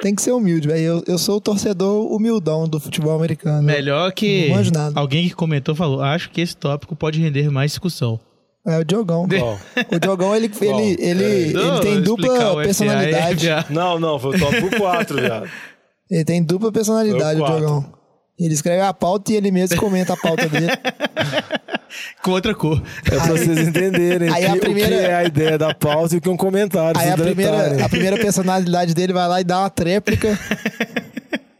Tem que ser humilde, velho. Eu, eu sou o torcedor humildão do futebol americano. Melhor que Não manjo nada. alguém que comentou falou: acho que esse tópico pode render mais discussão. É o Diogão. Qual? O Diogão, ele, ele, ele, Não, ele tem dupla FA personalidade. já. Não, não, foi o tópico 4, viado. Ele tem dupla personalidade, o. Diogão. Ele escreve a pauta e ele mesmo comenta a pauta dele. Com outra cor. É pra vocês entenderem aí que- a primeira- o que é a ideia da pauta e o que é um comentário. Aí a primeira, a primeira personalidade dele vai lá e dá uma tréplica.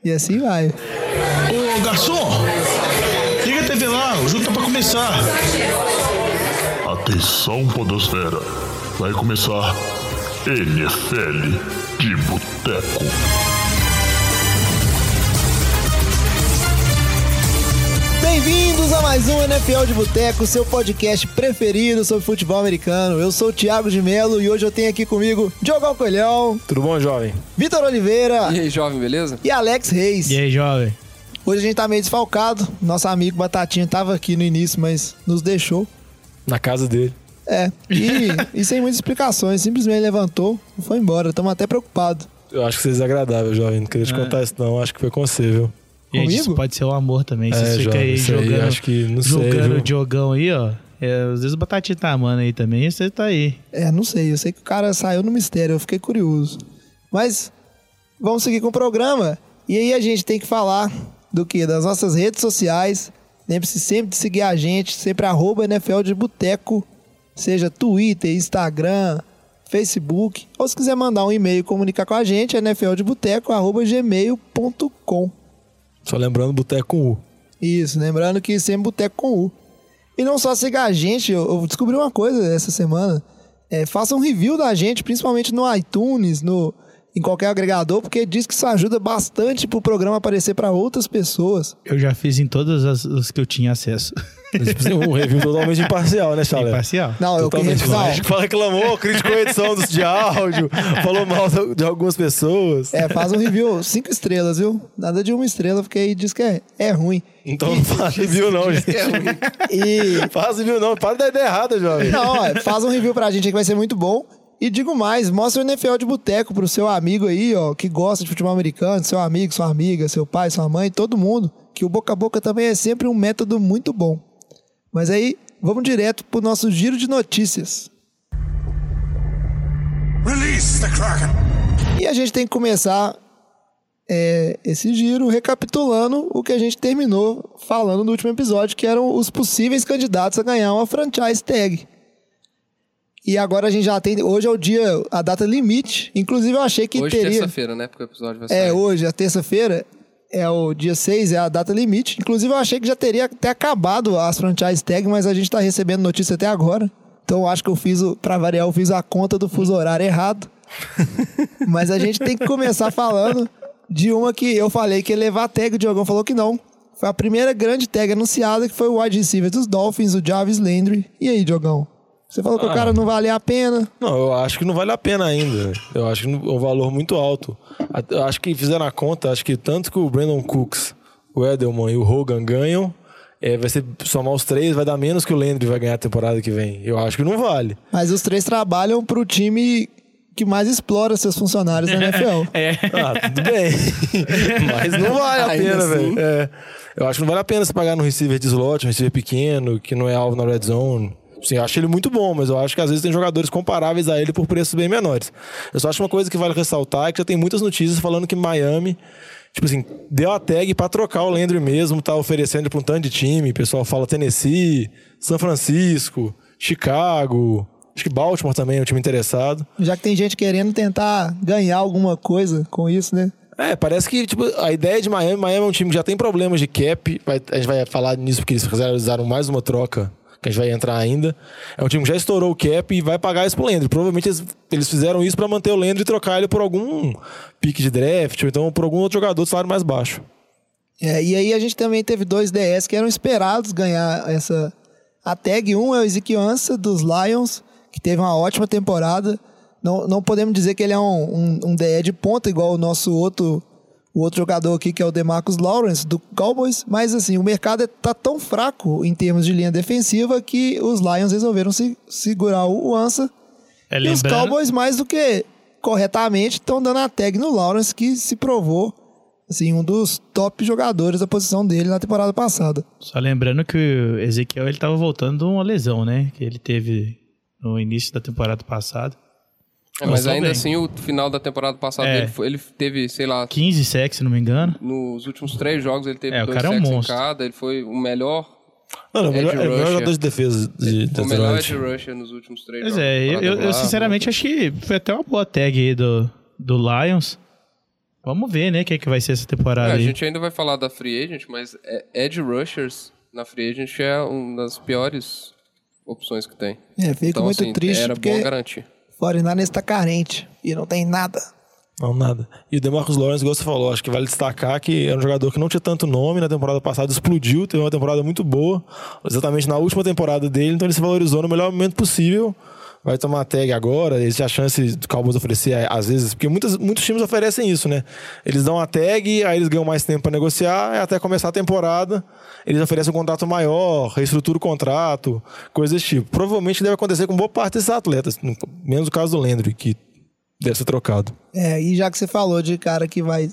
e assim vai. Ô garçom, liga a TV lá, o jogo tá pra começar. Atenção, Podosfera. Vai começar NFL de Boteco. Bem-vindos a mais um NFL de Boteco, seu podcast preferido sobre futebol americano. Eu sou o Thiago de Melo e hoje eu tenho aqui comigo Diogão Coelhão, Tudo bom, jovem? Vitor Oliveira E aí, jovem, beleza? e Alex Reis. E aí, jovem? Hoje a gente tá meio desfalcado. Nosso amigo Batatinha tava aqui no início, mas nos deixou. Na casa dele. É, e, e sem muitas explicações, simplesmente levantou e foi embora. Estamos até preocupados. Eu acho que você é desagradável, jovem. Não queria te contar isso, não. Acho que foi com você, viu? Gente, Comigo? isso pode ser o amor também. Você É, fica jovem, aí isso aí, jogando, acho que não sei, jogando viu? o Diogão aí, ó. É, às vezes o Batatinha tá amando aí também e você tá aí. É, não sei, eu sei que o cara saiu no mistério, eu fiquei curioso. Mas vamos seguir com o programa. E aí a gente tem que falar do que? Das nossas redes sociais. Lembre-se sempre de seguir a gente, sempre arroba NFL de Boteco, seja Twitter, Instagram, Facebook, ou se quiser mandar um e-mail e comunicar com a gente, é nfldeboteco.gmail.com. Só lembrando, boteco com U. Isso, lembrando que sempre boteco com U. E não só siga a gente, eu, eu descobri uma coisa essa semana. É, faça um review da gente, principalmente no iTunes, no, em qualquer agregador, porque diz que isso ajuda bastante pro programa aparecer para outras pessoas. Eu já fiz em todas as, as que eu tinha acesso. Um review totalmente imparcial, né, Chalé? Imparcial. Não, eu que Totalmente não, lógico. Reclamou, criticou a edição dos- de áudio, falou mal de algumas pessoas. É, faz um review cinco estrelas, viu? Nada de uma estrela, porque aí diz que é, é ruim. Então não faz review, não, gente. E Faz review, não. Para da ideia errada, jovem. Não, ó, faz um review pra gente aí que vai ser muito bom. E digo mais, mostra o NFL de boteco pro seu amigo aí, ó, que gosta de futebol americano, seu amigo, sua amiga, seu pai, sua mãe, todo mundo. Que o boca a boca também é sempre um método muito bom. Mas aí, vamos direto pro nosso giro de notícias. Release the Kraken. E a gente tem que começar é, esse giro recapitulando o que a gente terminou falando no último episódio, que eram os possíveis candidatos a ganhar uma franchise tag. E agora a gente já tem. Hoje é o dia, a data limite. Inclusive, eu achei que Hoje, teria. terça-feira, né? Porque o episódio vai sair. É, hoje, a terça-feira, é o dia 6, é a data limite. Inclusive, eu achei que já teria até acabado as franchise tag, mas a gente tá recebendo notícia até agora. Então, eu acho que eu fiz, o, pra variar, eu fiz a conta do fuso horário errado. mas a gente tem que começar falando de uma que eu falei que ia levar a tag, o Diogão falou que não. Foi a primeira grande tag anunciada, que foi o wide receiver dos Dolphins, o Jarvis Landry. E aí, Diogão? Você falou que o cara não valia a pena. Não, eu acho que não vale a pena ainda. Eu acho que é um valor muito alto. Eu acho que fizeram a conta, acho que tanto que o Brandon Cooks, o Edelman e o Hogan ganham, é, vai ser somar os três, vai dar menos que o Landry vai ganhar a temporada que vem. Eu acho que não vale. Mas os três trabalham pro time que mais explora seus funcionários na NFL. Ah, tudo bem. Mas não vale a pena, assim. velho. É. Eu acho que não vale a pena você pagar no receiver de slot, um receiver pequeno, que não é alvo na red zone. Sim, eu acho ele muito bom, mas eu acho que às vezes tem jogadores comparáveis a ele por preços bem menores. Eu só acho uma coisa que vale ressaltar é que já tem muitas notícias falando que Miami, tipo assim, deu a tag pra trocar o Landry mesmo, tá oferecendo pra um tanto de time. O pessoal fala Tennessee, São Francisco, Chicago, acho que Baltimore também é um time interessado. Já que tem gente querendo tentar ganhar alguma coisa com isso, né? É, parece que tipo, a ideia de Miami, Miami é um time que já tem problemas de cap. vai- a gente vai falar nisso porque eles realizaram mais uma troca, que a gente vai entrar ainda. É um time que já estourou o cap e vai pagar isso pro Landry. Provavelmente eles, eles fizeram isso pra manter o Landry e trocar ele por algum pique de draft, ou então por algum outro jogador de salário mais baixo. É, e aí a gente também teve dois DS que eram esperados ganhar essa a tag. Um é o Ezequiel Ansah, dos Lions, que teve uma ótima temporada. Não, não podemos dizer que ele é um, um, um DE de ponta, igual o nosso outro, o outro jogador aqui, que é o Demarcus Lawrence, do Cowboys. Mas assim, o mercado está tão fraco em termos de linha defensiva que os Lions resolveram se, segurar o, Ansah. É, E os Cowboys, mais do que corretamente estão dando a tag no Lawrence, que se provou assim, um dos top jogadores da posição dele na temporada passada. Só lembrando que o Ezequiel ele tava voltando de uma lesão, né? Que ele teve no início da temporada passada. É, mas ainda bem. assim, o final da temporada passada, É. ele, foi- ele teve, sei lá, 15 sacks, se não me engano. nos últimos três jogos ele teve É, o dois cara é um sacks em monstro. cada. Ele foi o melhor, Não, não, melhor, Edge é o melhor jogador de defesa de o melhor edge rusher nos últimos três Pois jogos. é, eu, eu- sinceramente acho que foi até uma boa tag aí do, do Lions. Vamos ver, né, o que, é que vai ser essa temporada É, a gente ainda vai falar da Free Agent, mas é- Edge Rushers na Free Agent é uma das piores opções que tem. É, fico Então, muito assim, triste era porque bom garantir. 49ers está carente e não tem nada. Não, nada. E o DeMarcus Lawrence, igual você falou, acho que vale destacar que é um jogador que não tinha tanto nome na temporada passada, explodiu, teve uma temporada muito boa, exatamente na última temporada dele, então ele se valorizou no melhor momento possível. Vai tomar tag agora, existe a chance do Cowboys oferecer, às vezes, porque muitas, muitos times oferecem isso, né? Eles dão a tag, aí eles ganham mais tempo para negociar, até começar a temporada, eles oferecem um contrato maior, reestrutura o contrato, coisas desse tipo. Provavelmente deve acontecer com boa parte desses atletas, menos o caso do Landry, que deve ser trocado. É, e já que você falou de cara que vai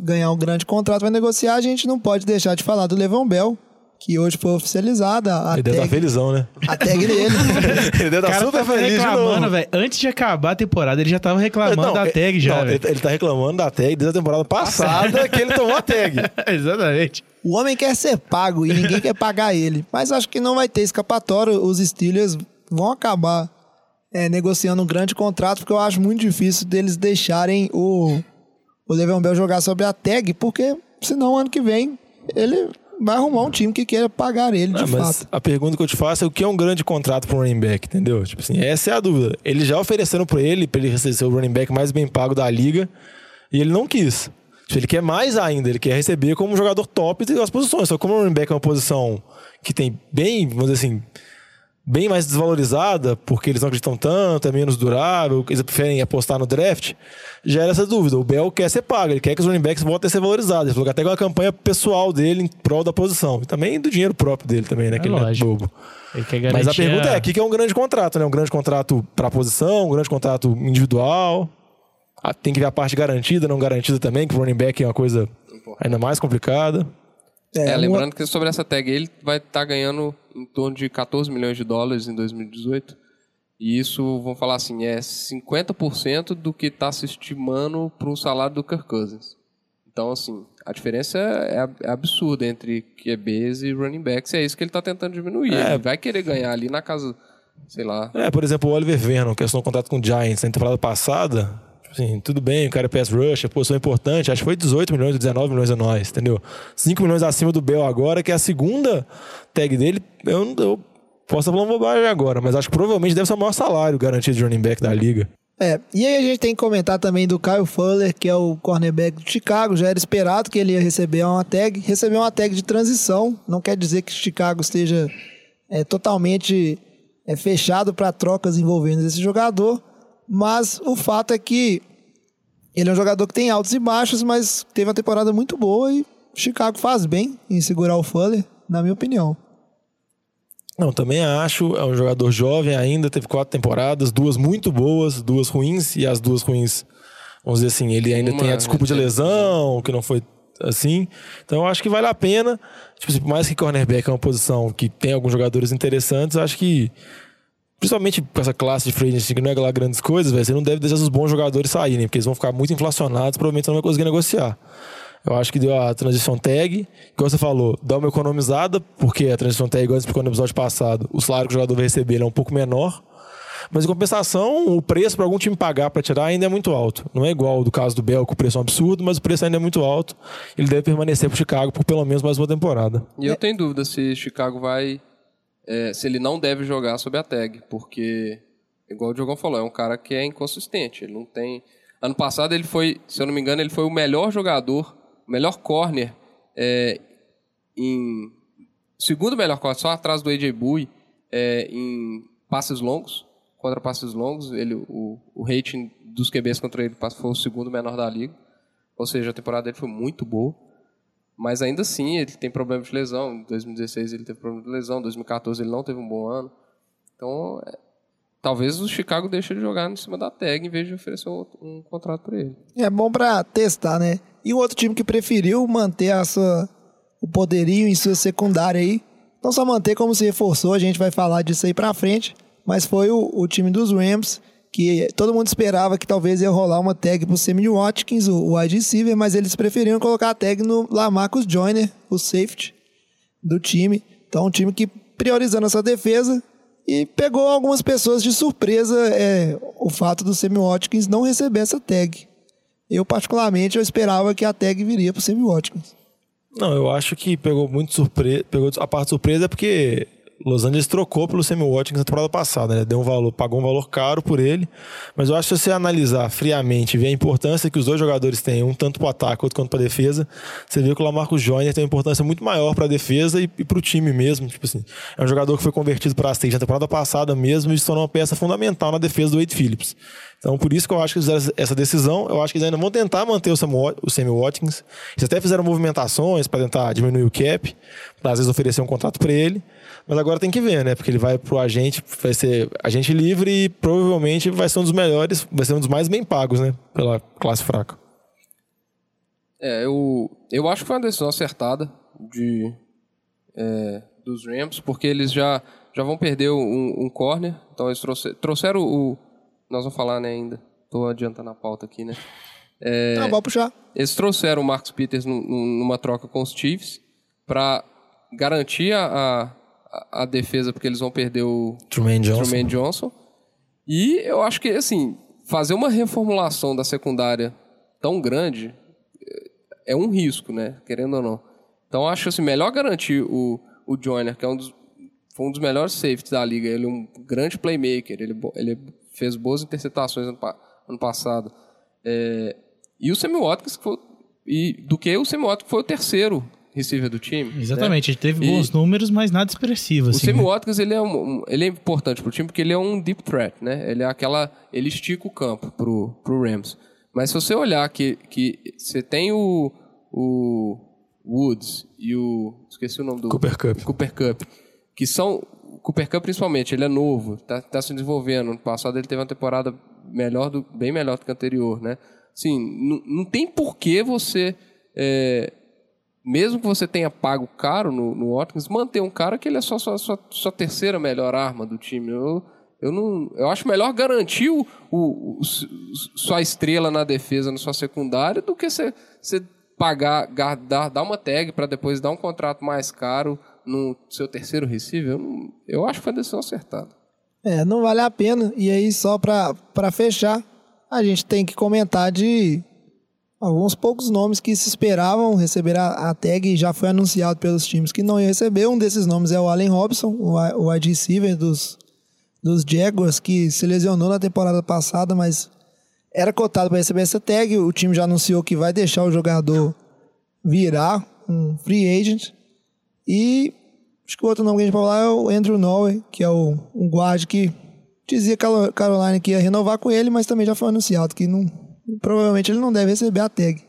ganhar um grande contrato, vai negociar, a gente não pode deixar de falar do Levão Bell, que hoje foi oficializada a Ele deve estar tag, felizão, né? a tag dele. Ele deve O estar cara super tava feliz reclamando, velho. Antes de acabar a temporada, ele já tava reclamando Não, da tag já, não, ele, ele tá reclamando da tag desde a temporada passada que ele tomou a tag. Exatamente. O homem quer ser pago e ninguém quer pagar ele. Mas acho que não vai ter escapatória. Os Steelers vão acabar é, negociando um grande contrato, porque eu acho muito difícil deles deixarem o, o Le'Veon Bell jogar sobre a tag, porque senão ano que vem ele vai arrumar um time que queira pagar ele de Ah, mas fato. a pergunta que eu te faço é o que é um grande contrato para um running back, entendeu? Tipo assim, essa é a dúvida. Eles já ofereceram para ele, para ele ser o running back mais bem pago da liga, e ele não quis. Tipo, ele quer mais ainda, ele quer receber como um jogador top das posições. Só como o running back é uma posição que tem bem, vamos dizer assim, bem mais desvalorizada, porque eles não acreditam tanto, é menos durável, eles preferem apostar no draft, gera essa dúvida. O Bell quer ser pago, ele quer que os running backs voltem a ser valorizados. Ele falou que até com a campanha pessoal dele em prol da posição. E também do dinheiro próprio dele também, né? que ele não é lógico. bobo. Ele quer Mas a pergunta é, o que que é um grande contrato, né? Um grande contrato para posição, um grande contrato individual. Ah, Tem que ver a parte garantida, não garantida também, que o running back é uma coisa ainda mais complicada. É, uma- lembrando que sobre essa tag ele vai estar ganhando em torno de 14 milhões de dólares em 2018. E isso, vamos falar assim, é 50% do que está se estimando para um salário do Kirk Cousins. Então, assim, a diferença é, ab- é absurda entre QBs e running backs. E é isso que ele está tentando diminuir. É. Ele vai querer ganhar ali na casa, sei lá. É, por exemplo, o Oliver Vernon, que assinou um contrato com o Giants na temporada passada. Assim, tudo bem, o cara é pass rush, é posição importante. Acho que foi 18 milhões, 19 milhões anuais, entendeu? 5 milhões acima do Bell agora, que é a segunda tag dele. Eu, eu posso estar falando bobagem agora, mas acho que provavelmente deve ser o maior salário garantido de running back da liga. É, e aí a gente tem que comentar também do Kyle Fuller, que é o cornerback do Chicago. Já era esperado que ele ia receber uma tag. Recebeu uma tag de transição. Não quer dizer que Chicago esteja é, totalmente é, fechado para trocas envolvendo esse jogador. Mas o fato é que ele é um jogador que tem altos e baixos, mas teve uma temporada muito boa e Chicago faz bem em segurar o Fuller, na minha opinião. Não, também acho. É um jogador jovem ainda, teve quatro temporadas, duas muito boas, duas ruins, e as duas ruins, vamos dizer assim, ele ainda Uma tem a desculpa de teve lesão, que não foi assim. Então eu acho que vale a pena. Tipo, assim, por mais que cornerback é uma posição que tem alguns jogadores interessantes, eu acho que. Principalmente com essa classe de free agency que não é lá grandes coisas, velho, você não deve deixar os bons jogadores saírem, porque eles vão ficar muito inflacionados, provavelmente você não vai conseguir negociar. Eu acho que deu a transição tag, como você falou, dá uma economizada, porque a transição tag, igual explicou no episódio passado, o salário que o jogador vai receber é um pouco menor. Mas em compensação, o preço para algum time pagar para tirar ainda é muito alto. Não é igual do caso do que o preço é um absurdo, mas o preço ainda é muito alto. Ele deve permanecer para Chicago por pelo menos mais uma temporada. E eu tenho dúvida se Chicago vai. É, se ele não deve jogar sob a tag, porque, igual o Diogão falou, é um cara que é inconsistente. Ele não tem. Ano passado ele foi, se eu não me engano, ele foi o melhor jogador, o melhor corner é, em. Segundo melhor corner, só atrás do AJ Bui, é, em passes longos, contra passes longos. Ele, o, o rating dos QBs contra ele foi o segundo menor da liga. Ou seja, a temporada dele foi muito boa. Mas ainda assim, ele tem problema de lesão. Em 2016 ele teve problema de lesão, em 2014 ele não teve um bom ano. Então, é, talvez o Chicago deixe ele jogar em cima da tag em vez de oferecer um, um contrato para ele. É bom pra testar, né? E o outro time que preferiu manter a sua, o poderio em sua secundária aí, não só manter como se reforçou, a gente vai falar disso aí pra frente, mas foi o, o time dos Rams, que todo mundo esperava que talvez ia rolar uma tag pro Sammy Watkins, o, wide receiver, mas eles preferiram colocar a tag no Lamarcus Joyner, o safety do time. Então, um time que priorizando essa defesa e pegou algumas pessoas de surpresa é, o fato do Sammy Watkins não receber essa tag. Eu, particularmente, eu esperava que a tag viria pro Sammy Watkins. Não, eu acho que pegou muito surpresa. Pegou a parte surpresa porque Los Angeles trocou pelo Sammy Watkins na temporada passada, né? Deu um valor, pagou um valor caro por ele. Mas eu acho que se você analisar friamente e ver a importância que os dois jogadores têm, um tanto para o ataque, outro quanto para a defesa, você vê que o Lamarcus Joyner tem uma importância muito maior para a defesa e, e para o time mesmo. Tipo assim, é um jogador que foi convertido para a na temporada passada mesmo e se tornou uma peça fundamental na defesa do Wade Phillips. Então, por isso que eu acho que eles fizeram essa decisão. Eu acho que eles ainda vão tentar manter o Sammy Watkins. Eles até fizeram movimentações para tentar diminuir o cap, para às vezes oferecer um contrato para ele. Mas agora tem que ver, né? Porque ele vai pro agente, vai ser agente livre e provavelmente vai ser um dos melhores, vai ser um dos mais bem pagos, né? Pela classe fraca. É, eu, eu acho que foi uma decisão acertada de, é, dos Rams, porque eles já, já vão perder um, um corner. Então eles trouxeram, trouxeram o. Nós vamos falar, né, ainda. Tô adiantando a pauta aqui, né? É, Não, pode puxar. Eles trouxeram o Marcus Peters num- numa troca com os Chiefs para garantir a, a, a defesa, porque eles vão perder o Truman Johnson. Truman Johnson. E eu acho que, assim, fazer uma reformulação da secundária tão grande é um risco, né? Querendo ou não. Então, acho assim, melhor garantir o, o Joyner, que é um dos, foi um dos melhores safeties da liga. Ele é um grande playmaker. Ele, bo- ele fez boas interceptações ano, ano passado. É, e o Sammy Watkins, que foi, e, do que o Sammy Watkins foi o terceiro receiver do time. né? Exatamente, ele teve E- bons números, mas nada expressivo. O Assim, Sammy né? Watkins ele é, um, ele é importante pro time porque ele é um deep threat, né? Ele é aquela. Ele estica o campo pro, pro Rams. Mas se você olhar que, que você tem o, o Woods e o. Esqueci o nome do. Cooper Kupp. Cooper Cup. Que são. O Cooper Cup, principalmente, ele é novo, tá, tá se desenvolvendo. No passado ele teve uma temporada melhor do, bem melhor do que a anterior, né? Assim, não- não tem por que você. é, mesmo que você tenha pago caro no, no Watkins, manter um cara que ele é só sua, sua, sua terceira melhor arma do time. Eu, eu, não, eu acho melhor garantir o, o- o- sua estrela na defesa, na sua secundária, do que você, pagar, gar- dar, uma tag para depois dar um contrato mais caro no seu terceiro receiver. Eu, eu acho que foi a decisão acertada. É, não vale a pena. E aí, só pra fechar, a gente tem que comentar de alguns poucos nomes que se esperavam receber a, a tag já foi anunciado pelos times que não ia receber. Um desses nomes é o Allen Robson, o, o wide receiver dos, dos Jaguars, que se lesionou na temporada passada, mas era cotado para receber essa tag. O time já anunciou que vai deixar o jogador virar um free agent. E acho que o outro nome que a gente pode falar é o Andrew Noe, que é o, um guarde que dizia Carolina que ia renovar com ele, mas também já foi anunciado que não, provavelmente ele não deve receber a tag.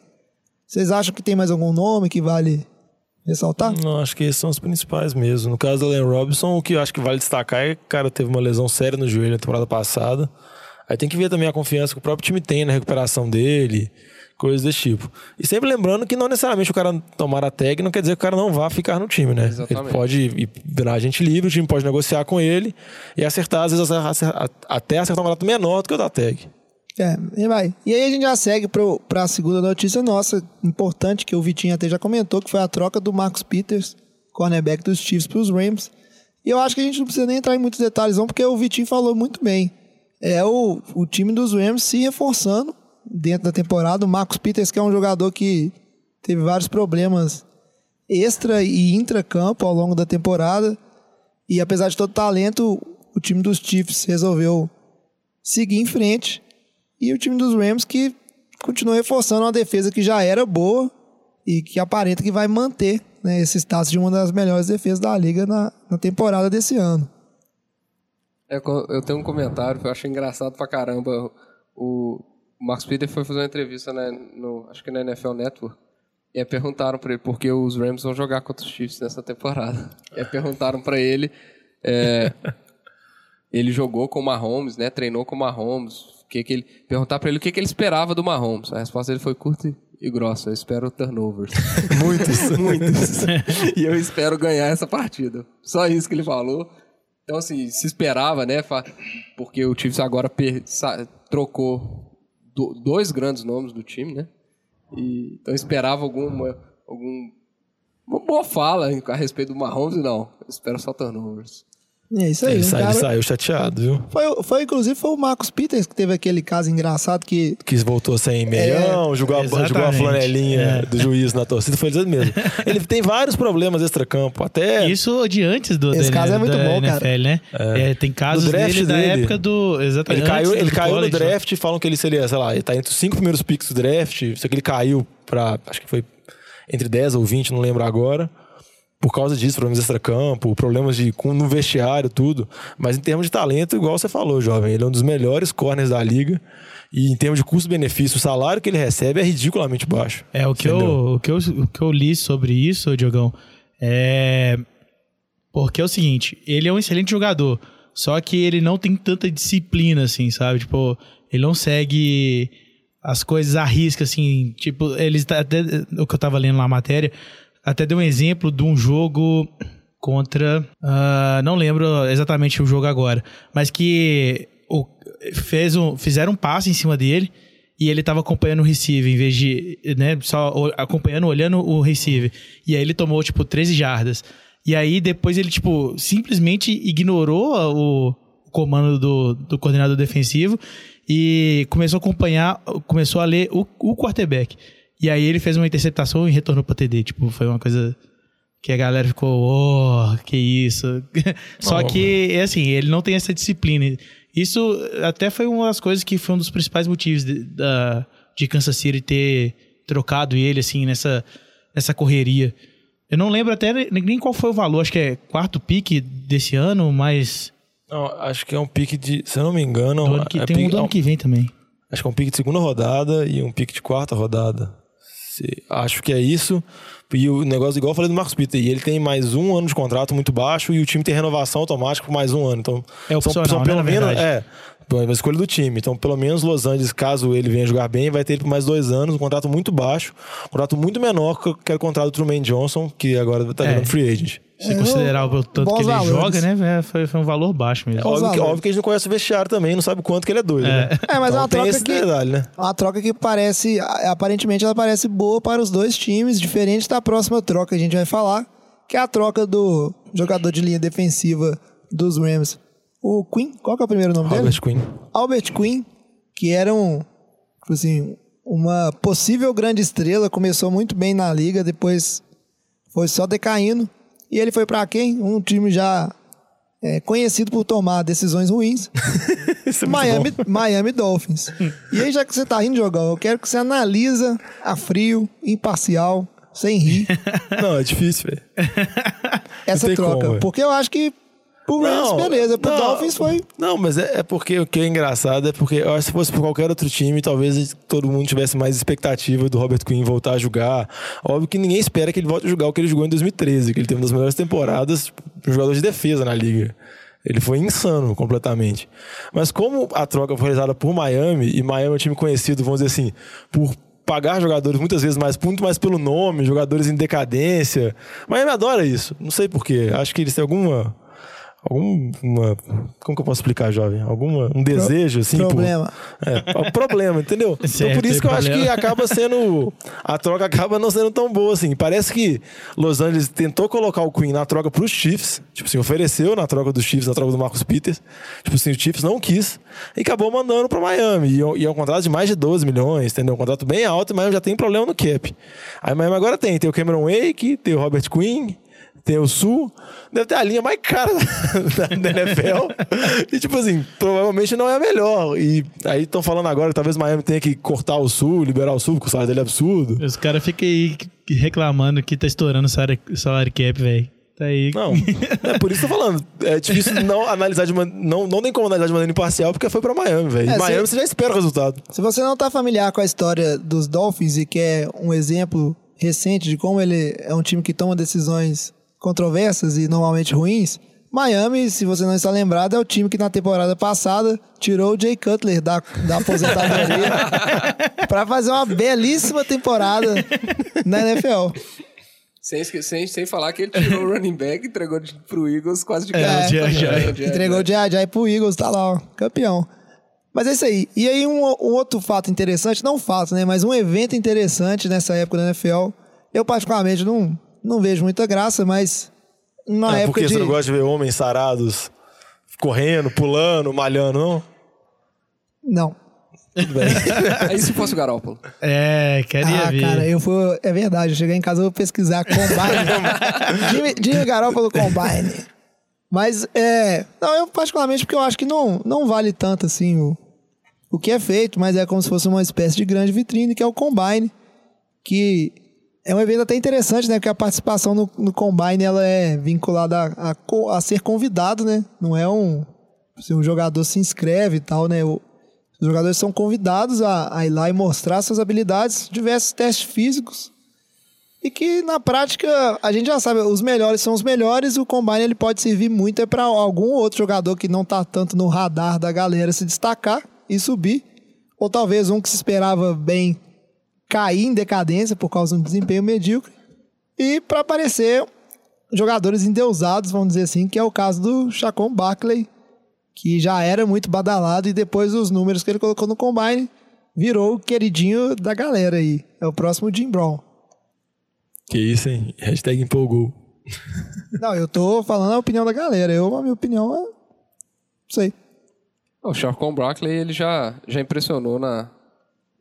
Vocês acham que tem mais algum nome que vale ressaltar? Não, acho que esses são os principais mesmo. No caso do Allen Robinson, o que eu acho que vale destacar é que o cara teve uma lesão séria no joelho na temporada passada. Aí tem que ver também a confiança que o próprio time tem na recuperação dele, coisas desse tipo. E sempre lembrando que não necessariamente o cara tomar a tag não quer dizer que o cara não vá ficar no time, né? Exatamente. Ele pode ir virar agente livre, o time pode negociar com ele e acertar, às vezes, acertar- até acertar um contrato menor do que o da tag. É, e vai. E aí a gente já segue para a segunda notícia nossa, importante, que o Vitinho até já comentou, que foi a troca do Marcus Peters, cornerback dos Chiefs, para os Rams. E eu acho que a gente não precisa nem entrar em muitos detalhes, não, porque o Vitinho falou muito bem. É o, o time dos Rams se reforçando dentro da temporada. O Marcus Peters, que é um jogador que teve vários problemas extra e intra-campo ao longo da temporada. E apesar de todo o talento, o time dos Chiefs resolveu seguir em frente. E o time dos Rams que continua reforçando uma defesa que já era boa e que aparenta que vai manter né, esse status de uma das melhores defesas da liga na, na temporada desse ano. É, eu tenho um comentário que eu achei engraçado pra caramba. O Marcos Peter foi fazer uma entrevista na, no, acho que na NFL Network. E aí perguntaram pra ele por que os Rams vão jogar contra os Chiefs nessa temporada. E aí perguntaram pra ele. é, ele jogou com o Mahomes, né? Treinou com o Mahomes. Que que ele, perguntar pra ele o que, que ele esperava do Mahomes. A resposta dele foi curta e- e grossa. Eu espero turnovers. Muitos. Muitos. e eu espero ganhar essa partida. Só isso que ele falou. Então, assim, se esperava, né? Porque o Chiefs agora trocou do- dois grandes nomes do time, né? E, então, esperava alguma, algum, uma boa fala a respeito do Mahomes, e não. Eu espero só turnovers. É isso aí. Ele, um sai- ele cara- saiu chateado, viu? Foi, foi, inclusive, foi o Marcos Peters que teve aquele caso engraçado que Que voltou sem meião, jogou, a, jogou a flanelinha É. do juiz na torcida, foi ele mesmo. ele tem vários problemas extra-campo, até Isso de antes do Esse da- caso é muito da bom, NFL, cara. né? É, tem casos Do draft dele da dele. época do. Exatamente. Ele caiu, ele do caiu no college, né? draft, falam que ele seria, sei lá, ele tá entre os cinco primeiros picks do draft, só que ele caiu pra, acho que foi entre 10 ou 20, não lembro agora. Por causa disso, problemas extra-campo, problemas de, com, no vestiário, tudo. Mas em termos de talento, igual você falou, jovem, ele é um dos melhores corners da liga. E em termos de custo-benefício, o salário que ele recebe é ridiculamente baixo. É, o que, eu, o, que eu, o que eu li sobre isso, Diogão, é. Porque é o seguinte, ele é um excelente jogador, só que ele não tem tanta disciplina, assim, sabe? Tipo, ele não segue as coisas à risca, assim. Tipo, eles tá- até. O que eu tava lendo lá na matéria, até deu um exemplo de um jogo contra. ah, não lembro exatamente o jogo agora, mas que o, fez um, fizeram um passe em cima dele e ele tava acompanhando o receiver em vez de, né, só acompanhando, olhando o receiver. E aí ele tomou, tipo, 13 jardas. E aí depois ele, tipo, simplesmente ignorou o, o comando do, do coordenador defensivo e começou a acompanhar, começou a ler o, o quarterback. E aí ele fez uma interceptação e retornou pra TD. Tipo, foi uma coisa que a galera ficou, oh, que isso. Só Oh. que, é assim, ele não tem essa disciplina. Isso até foi uma das coisas que foi um dos principais motivos de, da, de Kansas City ter trocado ele, assim, nessa, nessa correria. Eu não lembro até nem qual foi o valor, acho que é quarto pique desse ano, mas Não, acho que é um pique de, se eu não me engano, do ano que, é tem um pique- do ano que vem também. Acho que é um pique de segunda rodada e um pique de quarta rodada. Acho que é isso. E o negócio, igual eu falei do Marcos Peter, e ele tem mais um ano de contrato muito baixo e o time tem renovação automática por mais um ano. Então, É opcional, né, pelo na menos. É, é uma escolha do time. Então, pelo menos Los Angeles, caso ele venha jogar bem, vai ter ele por mais dois anos, um contrato muito baixo, um contrato muito menor que o contrato do Truman Johnson, que agora está É. virando free agent. Se É, considerar o tanto bons que ele valores. joga, né? é, Foi, foi um valor baixo mesmo. Óbvio que, óbvio que a gente não conhece o vestiário também, não sabe o quanto que ele é doido, né? É, mas é Então uma tem troca esse que- detalhe, né? Uma troca que parece, aparentemente ela parece boa para os dois times, diferente da próxima troca que a gente vai falar, que é a troca do jogador de linha defensiva dos Rams. O Quinn, qual que é o primeiro nome dele? Robert Quinn. Albert Quinn, que era um, tipo assim, uma possível grande estrela, começou muito bem na liga, depois foi só decaindo. E ele foi para quem? Um time já é, conhecido por tomar decisões ruins. É Miami. Miami Dolphins. E aí, já que você tá rindo, Jogão, eu quero que você analisa a frio, imparcial, sem rir, Não, é difícil, velho. essa troca. como, porque eu acho que pro Rams, beleza. Pro não, Dolphins foi... Não, mas é, é porque o que é engraçado é porque eu acho que se fosse por qualquer outro time, talvez todo mundo tivesse mais expectativa do Robert Quinn voltar a jogar. Óbvio que ninguém espera que ele volte a jogar o que ele jogou em 2013, que ele teve uma das melhores temporadas tipo, de um jogador de defesa na liga. Ele foi insano completamente. Mas como a troca foi realizada por Miami, e Miami é um time conhecido, vamos dizer assim, por pagar jogadores muitas vezes mais, muito mais pelo nome, jogadores em decadência. Miami adora isso. Não sei porquê. Acho que eles têm alguma. Alguma. Como que eu posso explicar, jovem? Alguma. Um desejo, assim. por- problema. é, um problema, entendeu? então Certo, por isso que eu tem acho que problema. acaba sendo. A troca acaba não sendo tão boa assim. Parece que Los Angeles tentou colocar o Queen na troca pros Chiefs. Tipo assim, ofereceu na troca dos Chiefs, na troca do Marcus Peters. Tipo assim, o Chiefs não quis. E acabou mandando pra Miami. E, é- e é um contrato de mais de 12 milhões, entendeu? Um contrato bem alto, Miami já tem problema no cap. Aí Miami agora tem. Tem o Cameron Wake, tem o Robert Quinn. Tem o Sul, deve ter a linha mais cara da, da NFL. e, tipo assim, provavelmente não é a melhor. E aí estão falando agora que talvez Miami tenha que cortar o Sul, liberar o Sul, porque o salário dele é absurdo. Os caras ficam aí reclamando que tá estourando o salário, salário cap, velho. Tá aí. Não, é por isso que eu tô falando. É difícil não analisar de maneira. Não, não tem como analisar de maneira imparcial, porque foi pra Miami, velho. É, Miami se- você já espera o resultado. Se você não tá familiar com a história dos Dolphins e quer um exemplo recente de como ele é um time que toma decisões controversas e normalmente ruins, Miami, se você não está lembrado, é o time que na temporada passada tirou o Jay Cutler da, da aposentadoria para fazer uma belíssima temporada na NFL. Sem, sem, sem falar que ele tirou o running back e entregou de, pro Eagles quase de É, graça. o J.J. também. Entregou o Jay pro Eagles, tá lá, ó, campeão. Mas é isso aí. E aí, um, um outro fato interessante, não fato, né? Mas um evento interessante nessa época da NFL. Eu, particularmente, não, não vejo muita graça, mas na Ah, época porque de. você não gosta de ver homens sarados correndo, pulando, malhando, não? Não. Aí se fosse o Garópolo. É, queria Ah, ver. cara, eu vou. É verdade, eu cheguei em casa eu vou pesquisar Combine. Jimmy, Jimmy Garoppolo Combine. Mas é. Não, eu particularmente porque eu acho que não, não vale tanto assim o, o que é feito, mas é como se fosse uma espécie de grande vitrine, que é o Combine. Que é um evento até interessante, né? Porque a participação no, no Combine ela é vinculada a, a a ser convidado, né? Não é um. Se um jogador se inscreve e tal, né? O- os jogadores são convidados a, a ir lá e mostrar suas habilidades, diversos testes físicos. E que na prática a gente já sabe, os melhores são os melhores, o combine ele pode servir muito é para algum outro jogador que não tá tanto no radar da galera se destacar e subir, ou talvez um que se esperava bem cair em decadência por causa de um desempenho medíocre. E para aparecer jogadores endeusados, vamos dizer assim, que é o caso do Chacon Barkley, que já era muito badalado e depois dos números que ele colocou no combine, virou o queridinho da galera aí. É o próximo Jim Brown. Que isso, hein? Hashtag empolgou. Não, eu tô falando a opinião da galera. Eu, a minha opinião é. Não sei. O Sharcon Barkley, ele já, já impressionou na,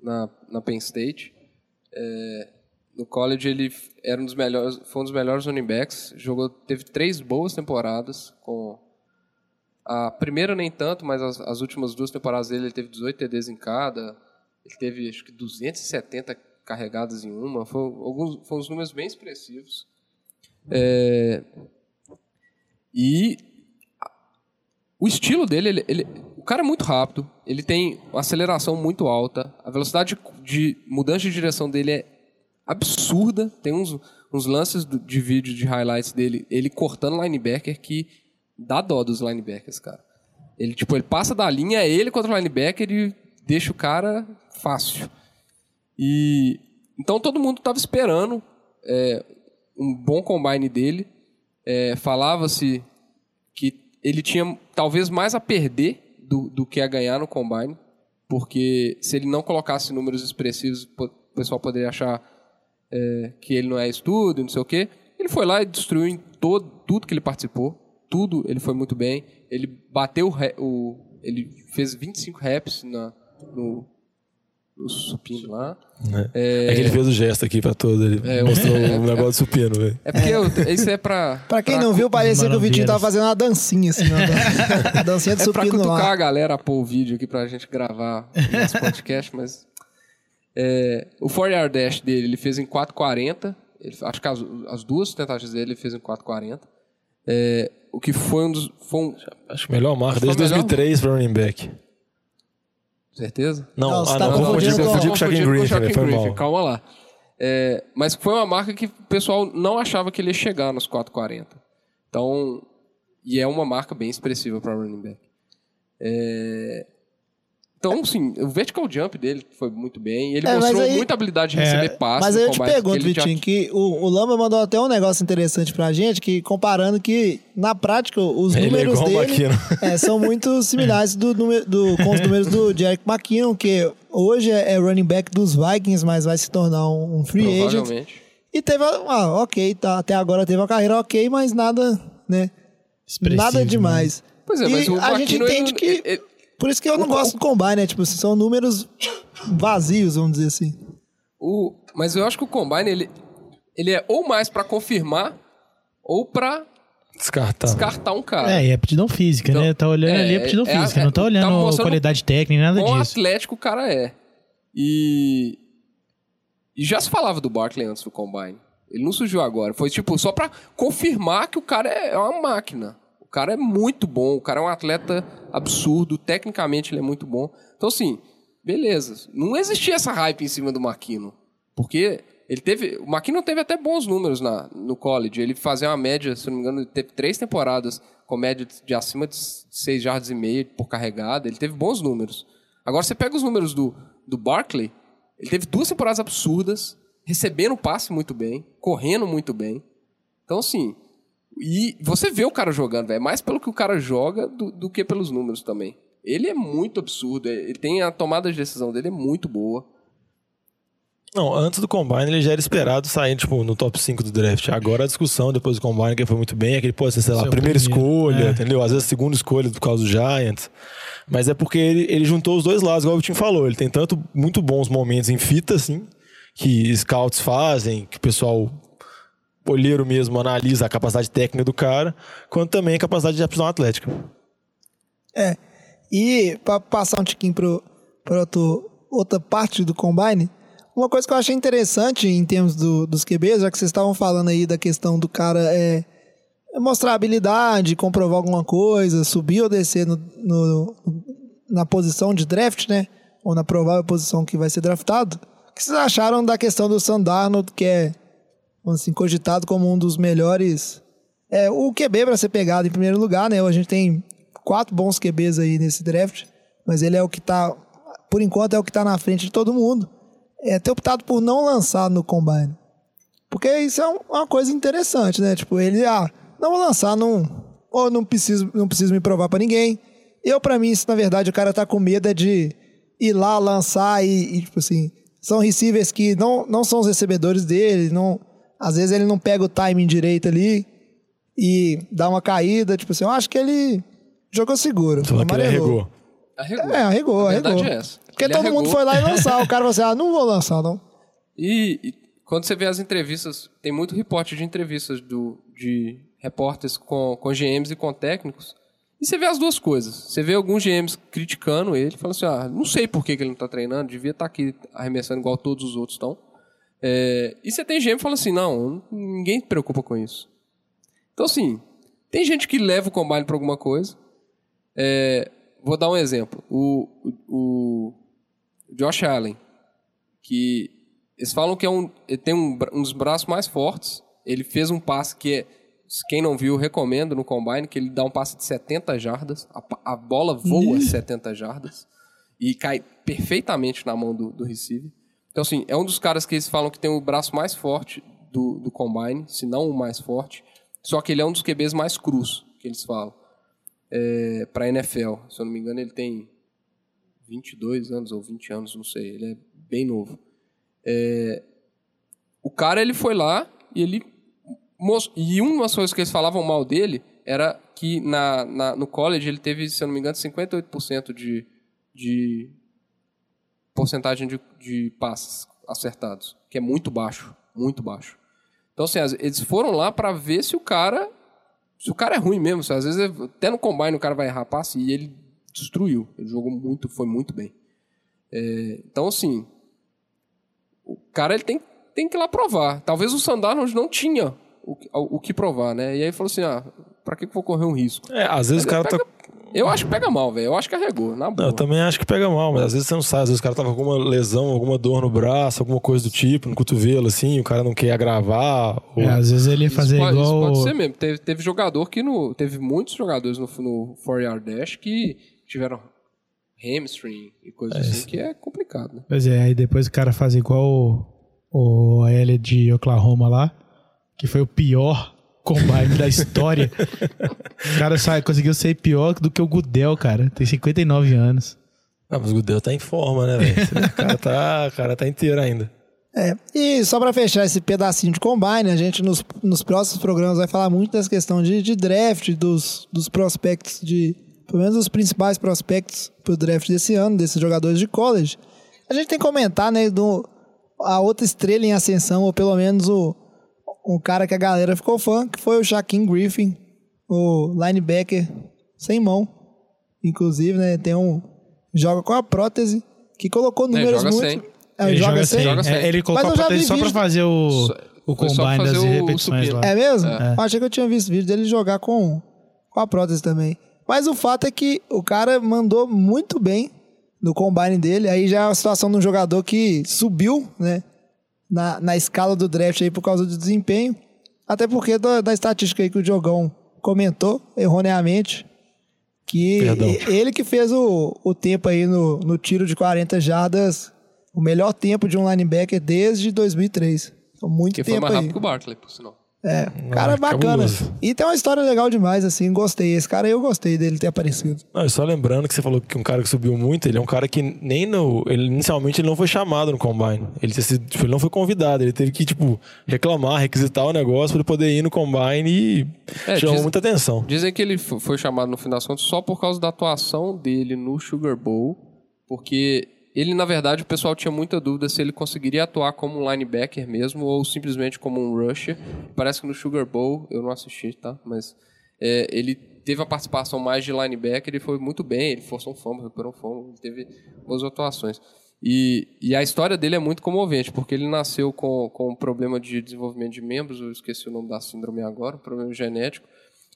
na, na Penn State. É, no college, ele era um dos melhores, foi um dos melhores running backs. Jogou, teve três boas temporadas. com A primeira nem tanto, mas as, as últimas duas temporadas dele, ele teve 18 TDs em cada. Ele teve, acho que, 270 carregadas em uma. Foi, alguns, foram uns números bem expressivos. É, e o estilo dele, ele, ele- o cara é muito rápido, ele tem uma aceleração muito alta, a velocidade de mudança de direção dele é absurda. Tem uns, uns lances de vídeo de highlights dele, ele cortando linebacker que dá dó dos linebackers, cara. Ele tipo, ele passa da linha, é ele contra o linebacker e deixa o cara fácil. E então todo mundo estava esperando é, um bom combine dele. É, Falava-se que ele tinha talvez mais a perder do, do que a ganhar no combine, porque se ele não colocasse números expressivos, o pessoal poderia achar é, que ele não é estudo, não sei o quê. Ele foi lá e destruiu em todo, tudo que ele participou, tudo ele foi muito bem. Ele bateu o ele fez 25 reps na, no, no supino lá. É, que ele fez o gesto aqui pra todo. Ele É, mostrou é, o negócio do supino, velho. É porque eu- isso é pra. Pra quem não viu, parecia que o Vitinho tava fazendo uma dancinha, assim, uma dancinha de É pra supino no cutucar a galera a pôr o vídeo aqui pra gente gravar o nosso podcast, mas. é, o 4 yard dash dele ele fez em 4,40. Ele- Acho que as, as duas tentativas dele ele fez em 4,40. É, o que foi um dos. Foi um, Acho que melhor marca desde melhor? 2003 pra running back. Certeza? Não, Não, ah, tá não, confundi, confundi com- com o o Griffin, foi Griffin, mal. Calma lá. É, mas foi uma marca que o pessoal não achava que ele ia chegar nos 4,40. Então, e é uma marca bem expressiva para running back. É, então, sim, o vertical jump dele foi muito bem. Ele É, mostrou aí- muita habilidade de É, receber passes. Mas aí eu te pergunto, ele já- Vitinho, que o, o Lamba mandou até um negócio interessante pra gente, que comparando que, na prática, os Ele é números o dele é, são muito similares do, número- do- com os números do Jerick McKinnon, que hoje é, é running back dos Vikings, mas vai se tornar um, um free agent. Provavelmente. E teve, ah, ok, tá, até agora teve uma carreira ok, mas nada, né? Expressivo, nada demais. Pois é, E mas o a gente McKinnon, ele entende não- que... ele- ele- Por isso que eu não o- gosto do combine, né? Tipo, são números vazios, vamos dizer assim. o- mas eu acho que o Combine, ele, ele é ou mais pra confirmar, ou pra Descartar. descartar um cara. É, e é aptidão física, Então, né? Tá olhando é, ali a aptidão é, física, é, não tá tá olhando mostrando qualidade técnica, nem nada Quão disso. atlético o cara é. E. E já se falava do Barkley antes do Combine. Ele não surgiu agora. Foi tipo só pra confirmar que o cara é uma máquina. O cara é muito bom. O cara é um atleta absurdo. Tecnicamente ele é muito bom. Então, assim, beleza. Não existia essa hype em cima do Marquino. Porque Ele teve. O McKinnon teve até bons números na, no college. Ele fazia uma média, se não me engano, teve três temporadas com média de acima de 6 jardas e meio por carregada. Ele teve bons números. Agora você pega os números do, do Barkley, ele teve duas temporadas absurdas, recebendo passe muito bem, correndo muito bem. Então, assim. E você vê o cara jogando, velho. Mais pelo que o cara joga do, do que pelos números também. Ele é muito absurdo. Ele tem a tomada de decisão dele é muito boa. Não, antes do Combine ele já era esperado sair, tipo, no top 5 do draft. Agora a discussão, depois do Combine, que foi muito bem, é que ele pode ser, sei lá, Seu primeira primeiro, escolha, é. entendeu? Às vezes segunda escolha por causa do Giants. Mas é porque ele, ele juntou os dois lados, igual o Tim falou. Ele tem tanto muito bons momentos em fita, assim, que scouts fazem, que o pessoal olheiro mesmo analisa a capacidade técnica do cara, quanto também a capacidade de aptidão atlética. É. E pra passar um tiquinho pro, pra outro, outra parte do Combine, uma coisa que eu achei interessante em termos do, dos QBs, já que vocês estavam falando aí da questão do cara é, é mostrar habilidade, comprovar alguma coisa, subir ou descer no, no- na posição de draft, né? Ou na provável posição que vai ser draftado. O que vocês acharam da questão do Sam Darnold, que é assim, cogitado como um dos melhores. É, o QB para ser pegado em primeiro lugar, né? A gente tem quatro bons QBs aí nesse draft, mas ele é o que tá, por enquanto, é o que tá na frente de todo mundo. É ter optado por não lançar no Combine. Porque isso é um- uma coisa interessante, né? Tipo, ele, ah, não vou lançar, não, ou não preciso, não preciso me provar para ninguém. Eu, para mim, isso na verdade o cara tá com medo é de ir lá lançar e, e, tipo assim, são receivers que não, não são os recebedores dele, não, às vezes ele não pega o timing direito ali e dá uma caída, tipo assim, eu acho que ele jogou seguro. Que ele amarelou. Arregou. É, arregou, A verdade arregou. é essa. Porque Ele todo mundo arregou. foi lá e lançar. O cara falou assim: ah, não vou lançar, não. E, e quando você vê as entrevistas, tem muito reporte de entrevistas do, de repórteres com, com GMs e com técnicos. E você vê as duas coisas. Você vê alguns GMs criticando ele, falando assim: ah, não sei por que, que ele não está treinando, devia estar aqui arremessando igual todos os outros estão. É, e você tem GM que fala assim: não, ninguém se preocupa com isso. Então, assim, tem gente que leva o combine para alguma coisa. É, vou dar um exemplo. O, o, o Josh Allen, que eles falam que é um, ele tem um, um dos braços mais fortes. Ele fez um passe que é, quem não viu, recomendo no combine, que ele dá um passe de 70 jardas. A, a bola voa 70 jardas e cai perfeitamente na mão do, do receiver. Então, assim, é um dos caras que eles falam que tem o braço mais forte do, do combine, se não o mais forte. Só que ele é um dos QBs mais crus, que eles falam. É, para NFL, se eu não me engano, ele tem 22 anos ou 20 anos, não sei. Ele é bem novo. É, o cara, ele foi lá e ele... E uma das coisas que eles falavam mal dele era que na, na- no college ele teve, se eu não me engano, 58% de, de porcentagem de, de passes acertados, que é muito baixo, muito baixo. Então, assim, as- eles foram lá para ver se o cara se o cara é ruim mesmo, às vezes até no combine o cara vai errar passe e ele destruiu. Ele jogou muito, foi muito bem. É, então, assim, o cara ele tem, tem que ir lá provar. Talvez o Sandarnold não tinha o, que- o, o que provar, né? E aí falou assim: ah, pra que eu vou correr um risco? É, às vezes o cara tá. Eu acho que pega mal, velho. Eu acho que arregou, na Não, boa. eu também acho que pega mal, mas às vezes você não sabe. Às vezes o cara tava com alguma lesão, alguma dor no braço, alguma coisa do tipo, no cotovelo, assim, o cara não quer agravar. Ou... É, às vezes ele ia Isso fazer pode, igual. isso pode ser mesmo. Teve, teve jogador que no. Teve muitos jogadores no, no 4-yard dash que tiveram hamstring e coisas assim, que é complicado, né? Pois é, aí depois o cara faz igual o, o L de Oklahoma lá, que foi o pior combine da história. O cara sai, conseguiu ser pior do que o Gudel, cara. Tem 59 anos. Ah, mas o Gudel tá em forma, né, velho? O cara tá, o cara tá inteiro ainda. É, e só pra fechar esse pedacinho de combine, a gente nos, nos próximos programas vai falar muito dessa questão de, de draft, dos, dos prospectos, de pelo menos os principais prospectos pro draft desse ano, desses jogadores de college. A gente tem que comentar, né, do, a outra estrela em ascensão, ou pelo menos o, um cara que a galera ficou fã, que foi o Shaquem Griffin, o linebacker sem mão. Inclusive, né, tem um. Joga com a prótese, que colocou números joga muito. sem. É, ele joga, sem. joga sem. É, ele colocou a prótese só pra fazer o, o combine das repetições lá. É mesmo? É. Eu achei que eu tinha visto vídeo dele jogar com, com a prótese também. Mas o fato é que o cara mandou muito bem no combine dele. Aí já é a situação de um jogador que subiu, né? Na, na escala do draft aí por causa do desempenho. Até porque da, da estatística aí que o Diogão comentou erroneamente, que Perdão. ele que fez o, o tempo aí no, no tiro de 40 jardas, o melhor tempo de um linebacker desde 2003. Então, muito Que foi tempo mais aí. rápido que o Barkley, por sinal. É, cara bacana. cabuloso. E tem uma história legal demais, assim, gostei. Esse cara aí eu gostei dele ter aparecido. Não, só lembrando que você falou que um cara que subiu muito, ele é um cara que nem no. Ele, inicialmente ele não foi chamado no Combine. Ele, tipo, ele não foi convidado. Ele teve que, tipo, reclamar, requisitar o negócio pra ele poder ir no Combine e É, chamou diz- muita atenção. Dizem que ele fo- foi chamado no fim das contas só por causa da atuação dele no Sugar Bowl, porque ele, na verdade, o pessoal tinha muita dúvida se ele conseguiria atuar como um linebacker mesmo ou simplesmente como um rusher. Parece que no Sugar Bowl, eu não assisti, tá? Mas é, ele teve a participação mais de linebacker e foi muito bem. Ele forçou um fumble, recuperou um fumble, ele teve boas atuações. E, e a história dele é muito comovente, porque ele nasceu com, com um problema de desenvolvimento de membros, eu esqueci o nome da síndrome agora, um problema genético.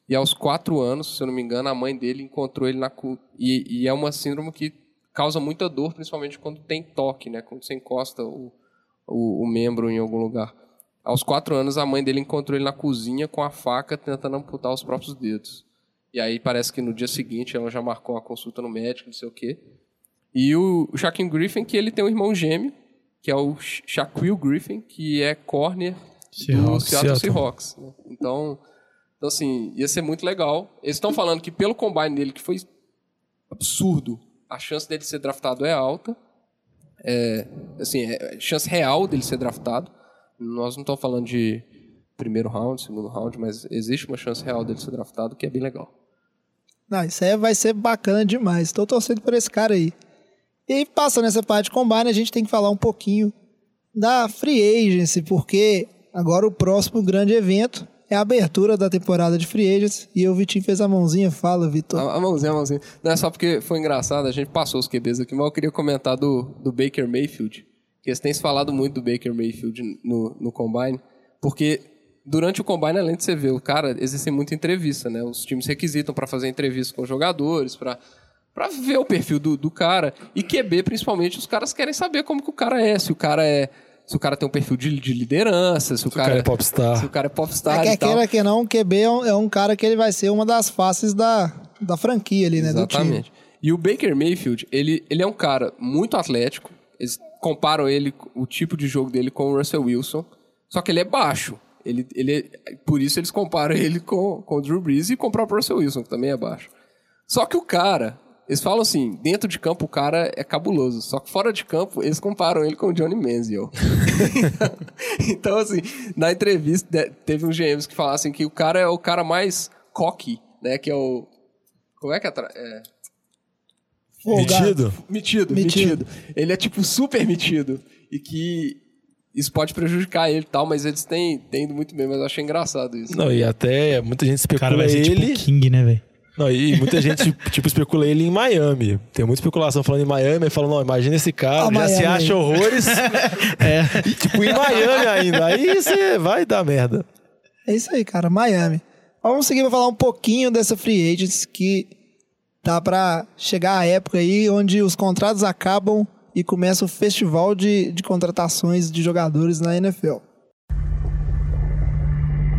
E aos quatro anos, se eu não me engano, a mãe dele encontrou ele na e, e é uma síndrome que causa muita dor, principalmente quando tem toque, né? Quando você encosta o, o, o membro em algum lugar. Aos quatro anos, a mãe dele encontrou ele na cozinha com a faca tentando amputar os próprios dedos. E aí parece que no dia seguinte ela já marcou a consulta no médico, não sei o quê. E o, Shaquille Griffin, que ele tem um irmão gêmeo, que é o Sha- Shaquille Griffin, que é corner do Seattle. Seahawks. né? Então, então, assim, ia ser muito legal. Eles estão falando que pelo combine dele, que foi absurdo, a chance dele ser draftado é alta. É, assim, é chance real dele ser draftado. Nós não estamos falando de primeiro round, segundo round, mas existe uma chance real dele ser draftado, que é bem legal. Não, isso aí vai ser bacana demais. Estou torcendo por esse cara aí. E aí, passando essa parte de combine, a gente tem que falar um pouquinho da Free Agency, porque agora o próximo grande evento é a abertura da temporada de Free Agents. E o Vitinho fez a mãozinha. Fala, Vitor. A, a mãozinha, a mãozinha. Não é só porque foi engraçado, a gente passou os QBs aqui, mas eu queria comentar do, do Baker Mayfield. Que eles têm se falado muito do Baker Mayfield no, no Combine, porque durante o Combine, além de você ver o cara, existem muita entrevista, né? Os times requisitam para fazer entrevista com os jogadores, para para ver o perfil do, do cara. E QB, principalmente, os caras querem saber como que o cara é, se o cara é. Se o cara tem um perfil de, de liderança, se o, O cara é popstar. se o cara é popstar É, quer e tal. queira que não, o QB é um, é um cara que ele vai ser uma das faces da, da franquia ali, né? Do time. Exatamente. E o Baker Mayfield, ele, ele é um cara muito atlético. Eles comparam ele, o tipo de jogo dele com o Russell Wilson. Só que ele é baixo. Ele, ele, é- por isso eles comparam ele com, com o Drew Brees e com o próprio Russell Wilson, que também é baixo. Só que o cara, eles falam assim, dentro de campo o cara é cabuloso. Só que fora de campo, eles comparam ele com o Johnny Manziel. então, assim, na entrevista, teve uns GMs que falaram assim que o cara é o cara mais cocky, né? Que é o... Como é que é? é. Metido? Metido, Metido. metido, Ele é, tipo, super metido. E que isso pode prejudicar ele e tal, mas eles têm, têm ido muito bem, mas eu achei engraçado isso. Não, e até muita gente O cara especula vai ser ele. tipo King, né, velho? Não, e muita gente, tipo, especula ele em Miami. Tem muita especulação falando em Miami, falam, não, imagina esse cara, Ah, já se Miami. acha horrores. E, tipo, em Miami ainda. Aí você vai dar merda. É isso aí, cara. Miami. Vamos seguir pra falar um pouquinho dessa Free Agents que tá pra chegar a época aí onde os contratos acabam e começa o festival de, de contratações de jogadores na NFL.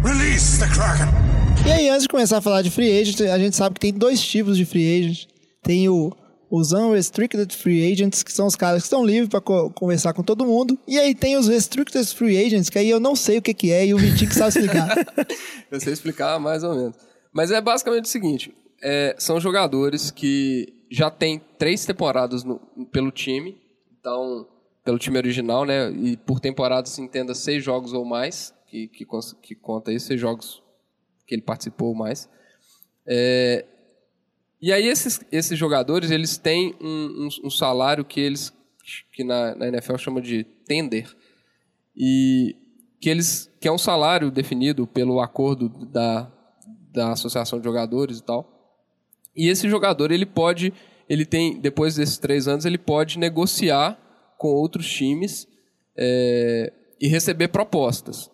Release the Kraken! E aí, antes de começar a falar de free agent, a gente sabe que tem dois tipos de free agent. Tem o, os unrestricted free agents, que são os caras que estão livres para conversar com todo mundo. E aí tem os restricted free agents, que aí eu não sei o que, que é e o Vitinho que sabe explicar. Eu sei explicar mais ou menos. Mas é basicamente o seguinte: é, são jogadores que já têm três temporadas no- pelo time, então, pelo time original, né? E por temporada se entenda seis jogos ou mais, que, que, que conta aí, seis jogos que ele participou ou mais. É, e aí esses, esses jogadores, eles têm um, um- um salário que eles, que na, na NFL chama de tender, e que eles que é um salário definido pelo acordo da, da associação de jogadores e tal. E esse jogador ele pode, ele tem depois desses três anos ele pode negociar com outros times é, e receber propostas.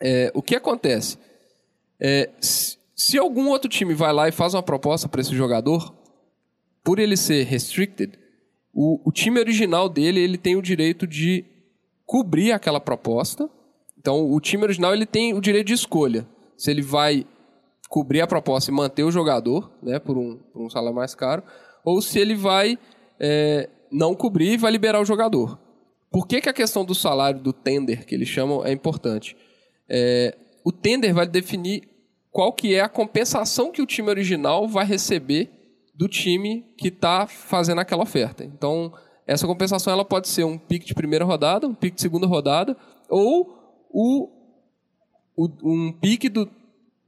É, o que acontece? É, se, algum outro time vai lá e faz uma proposta para esse jogador, por ele ser restricted, o, o time original dele ele tem o direito de cobrir aquela proposta. Então, o time original ele tem o direito de escolha. Se ele vai cobrir a proposta e manter o jogador, né, por um, por um salário mais caro, ou se ele vai é, não cobrir e vai liberar o jogador. Por que, que a questão do salário, do tender, que eles chamam, é importante? É, o tender vai definir qual que é a compensação que o time original vai receber do time que está fazendo aquela oferta. Então, essa compensação ela pode ser um pique de primeira rodada, um pique de segunda rodada, ou o, o um pique do,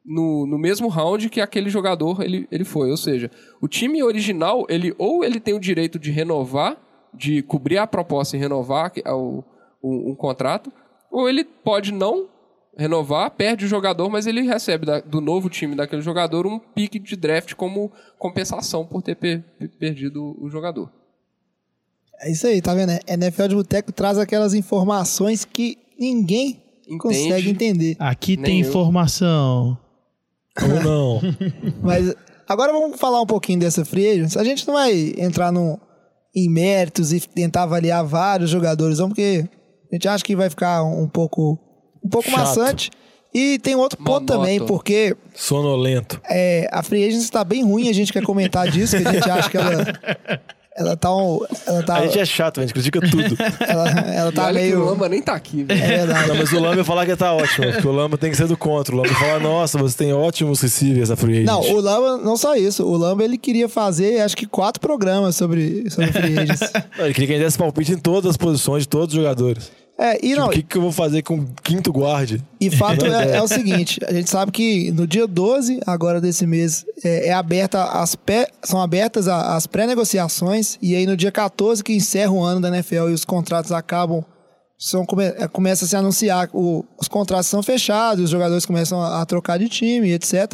no, no mesmo round que aquele jogador ele, ele foi. Ou seja, o time original, ele ou ele tem o direito de renovar, de cobrir a proposta e renovar o, um, um contrato, ou ele pode não renovar, perde o jogador, mas ele recebe da, do novo time daquele jogador um pique de draft como compensação por ter per, perdido o jogador. É isso aí, tá vendo? NFL de Boteco traz aquelas informações que ninguém Entende? consegue entender. Aqui Nem tem eu. informação. Ou não. Mas agora vamos falar um pouquinho dessa free agents. A gente não vai entrar no, em méritos e tentar avaliar vários jogadores, não, porque a gente acha que vai ficar um pouco, um pouco Chato. maçante. E tem outro ponto também, porque Sonolento. é, a free agents está bem ruim, a gente quer comentar disso, que a gente acha que ela, ela tá, um- ela tá, A gente é chato, a gente critica tudo. ela, ela tá meio... o Lamba nem tá aqui, velho. É verdade. Não, mas o Lamba ia falar que tá ótimo. Porque o Lamba tem que ser do contra. O Lamba fala, nossa, você tem ótimos receivers na free agent. Não, o Lamba, não só isso. O Lamba, ele queria fazer, acho que quatro programas sobre, sobre free agents. Ele queria que a gente desse palpite em todas as posições de todos os jogadores. É, e Tipo, não, o que, que eu vou fazer com o quinto guarde? E fato é, é o seguinte, a gente sabe que no dia 12, agora desse mês, é, é aberta as pé- são abertas a- as pré-negociações, e aí no dia 14, que encerra o ano da NFL e os contratos acabam, são, come, é, começa a se anunciar, o- os contratos são fechados, os jogadores começam a, a trocar de time, etc.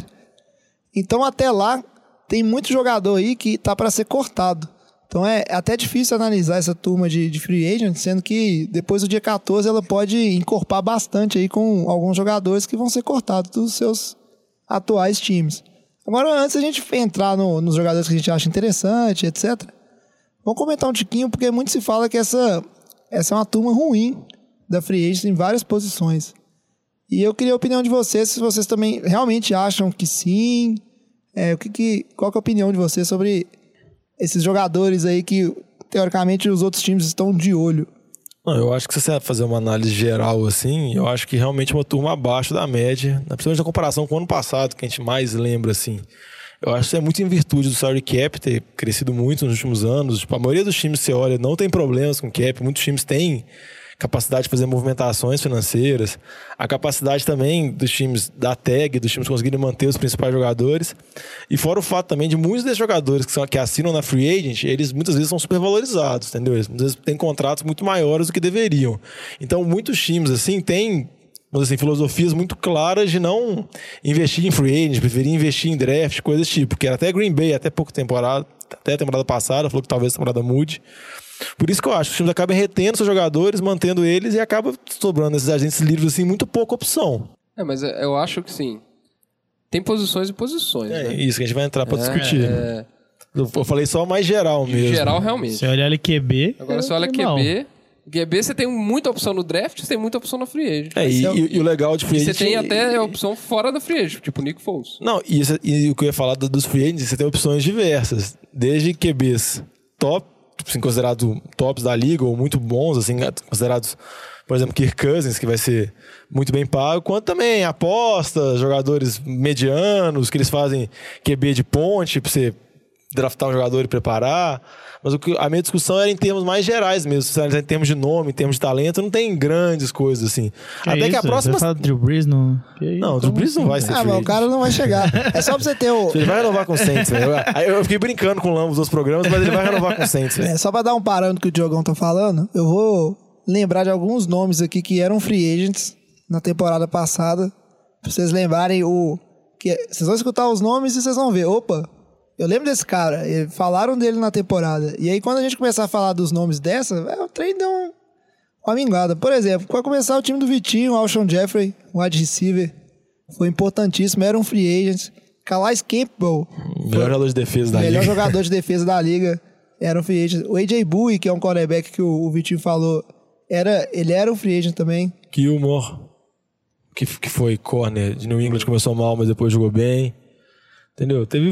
Então até lá, tem muito jogador aí que tá para ser cortado. Então é até difícil analisar essa turma de, de free agent, sendo que depois do dia 14 ela pode encorpar bastante aí com alguns jogadores que vão ser cortados dos seus atuais times. Agora, antes a gente entrar no- nos jogadores que a gente acha interessante, etc., vamos comentar um tiquinho, porque muito se fala que essa, essa é uma turma ruim da free agent em várias posições. E eu queria a opinião de vocês, se vocês também realmente acham que sim. É, o que que, qual que é a opinião de vocês sobre esses jogadores aí que, teoricamente, os outros times estão de olho? Não, eu acho que se você fazer uma análise geral assim, eu acho que realmente é uma turma abaixo da média, né? principalmente na comparação com o ano passado, que a gente mais lembra assim. Eu acho que é muito em virtude do salary cap ter crescido muito nos últimos anos. Tipo, a maioria dos times, você olha, não tem problemas com cap. Muitos times têm capacidade de fazer movimentações financeiras. A capacidade também dos times da tag, dos times conseguirem manter os principais jogadores. E fora o fato também de muitos desses jogadores que, são, que assinam na free agent, eles muitas vezes são supervalorizados, entendeu? Eles muitas vezes têm contratos muito maiores do que deveriam. Então, muitos times, assim, têm vamos assim, filosofias muito claras de não investir em free agent, preferir investir em draft, coisas tipo. Que era até Green Bay, até pouco temporada, até a temporada passada, falou que talvez a temporada mude. Por isso que eu acho que os times acabam retendo seus jogadores, mantendo eles e acaba sobrando esses agentes livres assim, muito pouca opção. É, mas é- eu acho que sim. Tem posições e posições. É né? isso que a gente vai entrar pra discutir. É, Eu falei só mais geral mesmo. geral, realmente. Se olhar LQB. Agora, você é olha. QB. QB você tem muita opção no draft, você tem muita opção na free agent. É, e, e- e o legal de free E você agent- tem até a opção fora da free agent, tipo o Nick Foles. Não, e, isso- e o que eu ia falar do- dos free agents, você tem opções diversas. Desde QBs top, assim, considerados tops da liga, ou muito bons, assim, considerados, por exemplo, Kirk Cousins, que vai ser muito bem pago, quanto também apostas, jogadores medianos, que eles fazem QB de ponte pra você draftar um jogador e preparar. Mas o que, a minha discussão era em termos mais gerais mesmo. Se você analisar em termos de nome, em termos de talento, não tem grandes coisas assim. Que Até que a isso? próxima. Você fala do Drew Brees no. Não, o isso? Drew Brees não vai ser Ah, mas o cara não vai chegar. É só pra você ter o. Ele vai renovar com o Saints, velho. Eu, eu fiquei brincando com o Lambos dos programas, mas ele vai renovar com o Saints, velho. É, só pra dar um parâmetro que o Diogão tá falando, eu vou lembrar de alguns nomes aqui que eram free agents na temporada passada. Pra vocês lembrarem o. Que, vocês vão escutar os nomes e vocês vão ver. Opa, eu lembro desse cara. Falaram dele na temporada. E aí, quando a gente começar a falar dos nomes dessa, é, o trem deu um- uma mingada. Por exemplo, para começar o time do Vitinho, o Alshon Jeffrey, um wide receiver, foi importantíssimo, era um free agent. Calais Campbell, Melhor jogador de defesa da melhor liga. jogador de defesa da liga. Era um free agent. O AJ Bowie, que é um quarterback que o, o Vitinho falou Era, ele era um free agent também. Gilmore, que, que foi corner de New England, começou mal, mas depois jogou bem. Entendeu? Teve.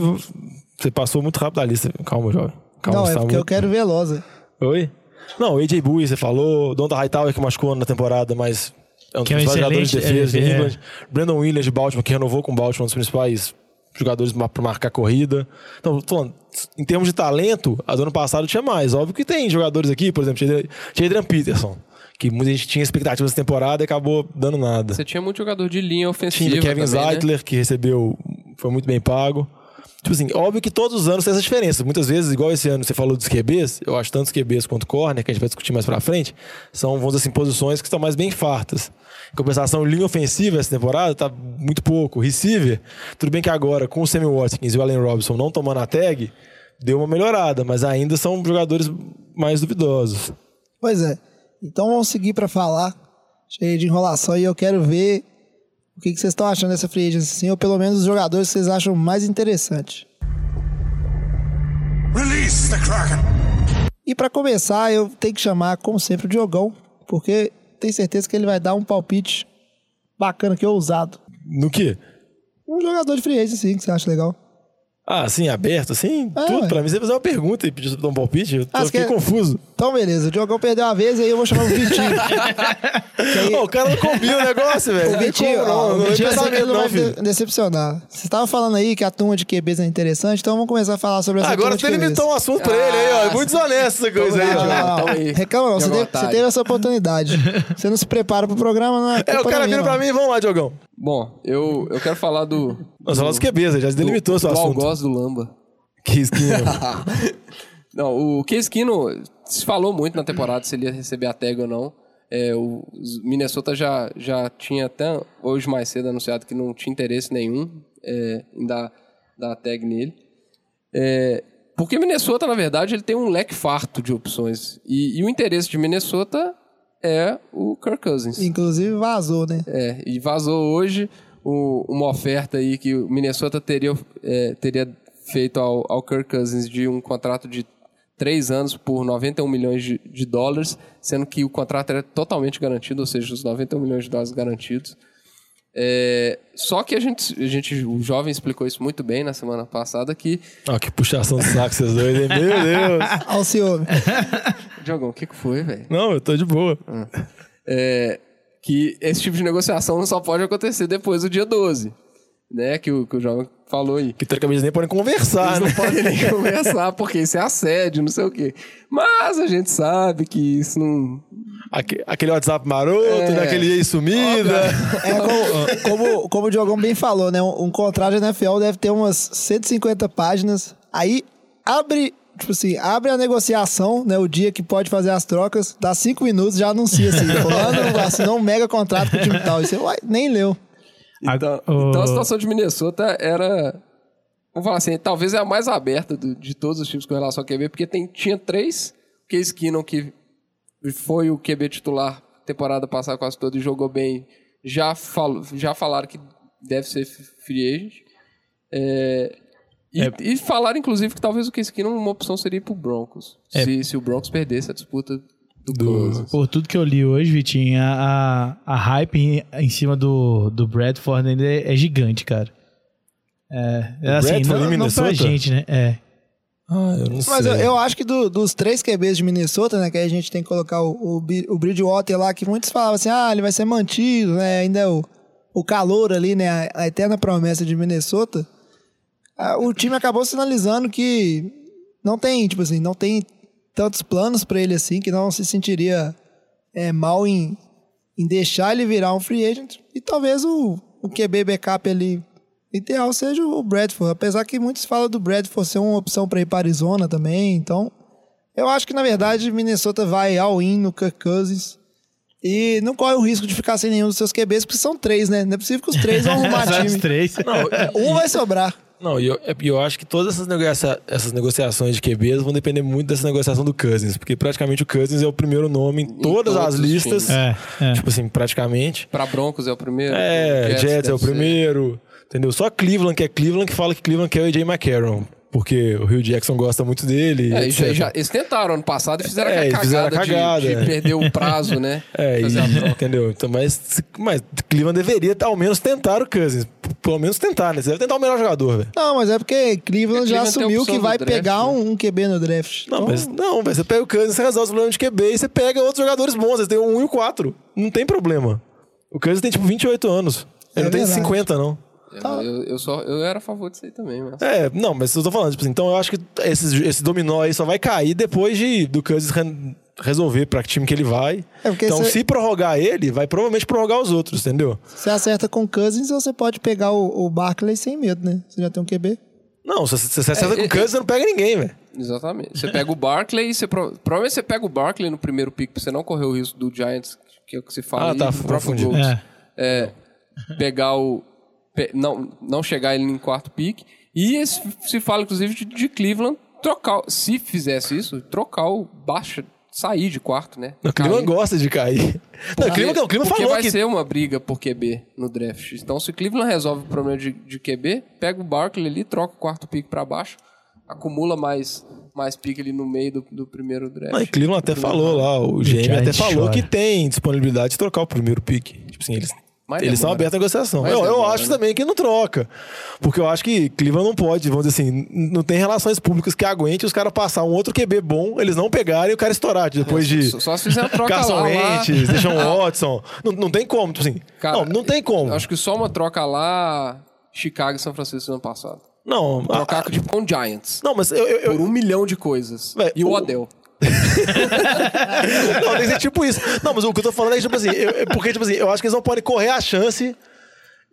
Você passou muito rápido a lista. Calma, jovem. Calma, não, é tá porque eu muito- quero Velosa. Oi? Não, o AJ Bowie, você falou. Donta Hightower que machucou na temporada, mas é um dos Que é um principais jogadores de defesa é, de é. England. Brandon Williams de Baltimore, que renovou com o Baltimore, um dos principais jogadores para marcar corrida. Então, falando, em termos de talento, a do ano passado tinha mais. Óbvio que tem jogadores aqui, por exemplo, tinha Adrian Peterson, que muita gente tinha expectativas dessa temporada e acabou dando nada. Você tinha muito jogador de linha ofensiva. Tinha o Kevin também, né? Zeitler, que recebeu, foi muito bem pago. Tipo assim, óbvio que todos os anos tem essa diferença. Muitas vezes, igual esse ano você falou dos QBs, eu acho tanto os QBs quanto corner, que a gente vai discutir mais pra frente, são, vamos dizer assim, posições que estão mais bem fartas. Em compensação, linha ofensiva essa temporada tá muito pouco. Receiver, tudo bem que agora, com o Sammy Watkins e o Allen Robinson não tomando a tag, deu uma melhorada, mas ainda são jogadores mais duvidosos. Pois é. Então vamos seguir pra falar. Cheio de enrolação e eu quero ver o que, que vocês estão achando dessa free agency, assim, ou pelo menos os jogadores que vocês acham mais interessantes. Release the Kraken! E pra começar, eu tenho que chamar, como sempre, o Diogão, porque tenho certeza que ele vai dar um palpite bacana aqui, ousado. No quê? Um jogador de free agency, sim, que você acha legal. Ah, assim, aberto, assim, Ah, tudo. ué. Pra mim, você fazer uma pergunta e pedir pra dar um palpite, eu tô, Ah, fiquei quer- confuso. Então, beleza, o Diogão perdeu uma vez, aí eu vou chamar o Vitinho. Aí- Ô, o cara não combina o negócio, velho. O Não Vitinho, como, ó, não, o não Vitinho pensamento, não não, vai filho. de- decepcionar. Você estava falando aí que a turma de QBs é interessante, então vamos começar a falar sobre essa Agora turma de você limitou um assunto pra ele aí, ó. É muito desonesto essa coisa aí, Não, não, não. Aí. Reclama não, você teve, você teve essa oportunidade. Você não se prepara pro programa, não é É, o cara vira pra não. mim, vamos lá, Diogão. Bom, eu, eu quero falar do. Nós falamos dos QBs, já do, delimitou seu do assunto. algoz do Lamba. Que esquina. Não, o Case Keenum se falou muito na temporada se ele ia receber a tag ou não. É, o Minnesota já, já tinha até hoje mais cedo anunciado que não tinha interesse nenhum é, em dar, dar a tag nele. É, porque Minnesota, na verdade, ele tem um leque farto de opções. E, e o interesse de Minnesota é o Kirk Cousins. Inclusive vazou, né? É, e vazou hoje o- uma oferta aí que o Minnesota teria, é, teria feito ao, ao Kirk Cousins de um contrato de três anos por 91 milhões de, de dólares, sendo que o contrato era totalmente garantido, ou seja, os 91 milhões de dólares garantidos. É, só que a gente, a gente, o jovem explicou isso muito bem na semana passada que Ó, que puxação de saco vocês dois, hein? Meu Deus. Ao ciúme. Diogão, o que, que foi, velho? Não, eu tô de boa. é, que esse tipo de negociação não só pode acontecer depois do dia 12, né? Que o, que o jovem falou aí. Que teoricamente nem podem conversar, Eles né? não podem nem conversar, porque isso é assédio, não sei o quê. Mas a gente sabe que isso não. Aque- Aquele WhatsApp maroto, É. né? Aquele ex sumida. É como, como, como o Diogão bem falou, né? Um, um contrato de NFL deve ter umas 150 páginas. Aí abre, tipo assim, abre a negociação, né? O dia que pode fazer as trocas, dá cinco minutos já anuncia assim. Fulano assinou um mega contrato com o time tal. E você uai, nem leu. Então, o- então a situação de Minnesota era. Vamos falar assim, talvez é a mais aberta do- de todos os times com relação ao QB, porque tem, tinha três. Case Keenum, que foi o QB titular temporada passada quase toda e jogou bem, já, falou, já falaram que deve ser free agent. É, e, e falaram, inclusive, que talvez o Case Keenum uma opção seria pro Broncos. É. Se, se o Broncos perdesse a disputa do, Do-. Por tudo que eu li hoje, Vitinho, a, a, a hype em, em cima do, do Bradford ainda é, é gigante, cara. É, é assim, Bradford não, em não pra gente, né? É. Ah, eu não sei. Mas eu, eu acho que do- dos três QBs de Minnesota, né? Que aí a gente tem que colocar o, o, o Bridgewater lá, que muitos falavam assim, ah, ele vai ser mantido, né? Ainda é o, o calor ali, né? A, a eterna promessa de Minnesota. Ah, o time acabou sinalizando que não tem, tipo assim, não tem tantos planos pra ele assim, que não se sentiria é, mal em, em deixar ele virar um free agent. E talvez o, o QB backup ali ideal seja o Bradford. Apesar que muitos falam do Bradford ser uma opção para ir para Arizona também. Então, eu acho que na verdade Minnesota vai all-in no Kirk Cousins. E não corre o risco de ficar sem nenhum dos seus QBs, porque são três, né? Não é possível que os três vão arrumar time. três. Um vai sobrar. Não, e eu, é- eu acho que todas essas, negocia- essas negociações de QBs vão depender muito dessa negociação do Cousins, porque praticamente o Cousins é o primeiro nome em todas todos as listas. É, é. Tipo assim, praticamente. Pra Broncos é o primeiro. É, Jets Jets, é o ser. primeiro. Entendeu? Só Cleveland, que é Cleveland, que fala que Cleveland quer o AJ McCarron. Porque o Rio Jackson gosta muito dele. É, aí já- eles tentaram ano passado e fizeram É, a fizeram a cagada, de, de é. perder o prazo, né? É, e, entendeu? Então, mas, mas Cleveland deveria ao menos tentar o Cousins. Pelo menos tentar, né? Você deve tentar o melhor jogador, velho. Não, mas é porque Cleveland Porque já Cleveland tem assumiu que vai draft, pegar né? um, um QB no draft. Não, Então, mas não, velho. Você pega o Cousins, você resolve os problemas de QB e você pega outros jogadores bons. Você tem um 1 e o 4. Não tem problema. O Cousins tem, tipo, 28 anos. Ele É não tem verdade. 50, não. Eu, eu, eu só, eu era a favor disso aí também, mas... É, não, mas eu tô falando, tipo assim, então eu acho que esse, esse dominó aí só vai cair depois de, do Cousins re- resolver pra que time que ele vai. É, então, cê- se prorrogar ele, vai provavelmente prorrogar os outros, entendeu? você acerta com Cousins, você pode pegar o, o Barkley sem medo, né? Você já tem um QB. Não, se se você acerta É, com o é, Cousins, você não pega ninguém, velho. Exatamente. Você pega o Barkley e você... pro- Provavelmente você pega o Barkley no primeiro pick pra você não correr o risco do Giants, que é o que se fala Ah, aí, tá, do próprio confundi. Gold. É. É, pegar o... não, não chegar ele em quarto pick. E esse- se fala, inclusive, de, de Cleveland trocar... Se fizesse isso, trocar o baixa... Sair de quarto, né? O Cleveland gosta de cair. Não, o Cleveland, não, o Cleveland porque falou vai que... ser uma briga por QB no draft. Então, se o Cleveland resolve o problema de, de QB, pega o Barkley ali, troca o quarto pick pra baixo, acumula mais, mais pick ali no meio do, do primeiro draft. Não, e Cleveland até falou lá, o GM até falou chora. que tem disponibilidade de trocar o primeiro pick. Tipo assim, eles, Mas eles são demora. abertos à negociação. Mas Eu, eu demora, acho né? também que não troca. Porque eu acho que Cleveland não pode, vamos dizer assim, não tem relações públicas que aguente os caras passar um outro QB bom, eles não pegarem e o cara estourar depois de. Só- só se fizer a troca Carson lá, lá. Wentz, Deshaun Watson. Não, não tem como, tipo assim. Cara, não, não tem como. Acho que só uma troca lá, Chicago e São Francisco no ano passado. Não, Trocar ah, com, tipo, com Giants. não, mas eu, eu, eu- Por um milhão de coisas. E o o- Odell. Não, tem que ser tipo isso. Não, mas o que eu tô falando é, tipo assim, eu- é porque, tipo assim, eu acho que eles não podem correr a chance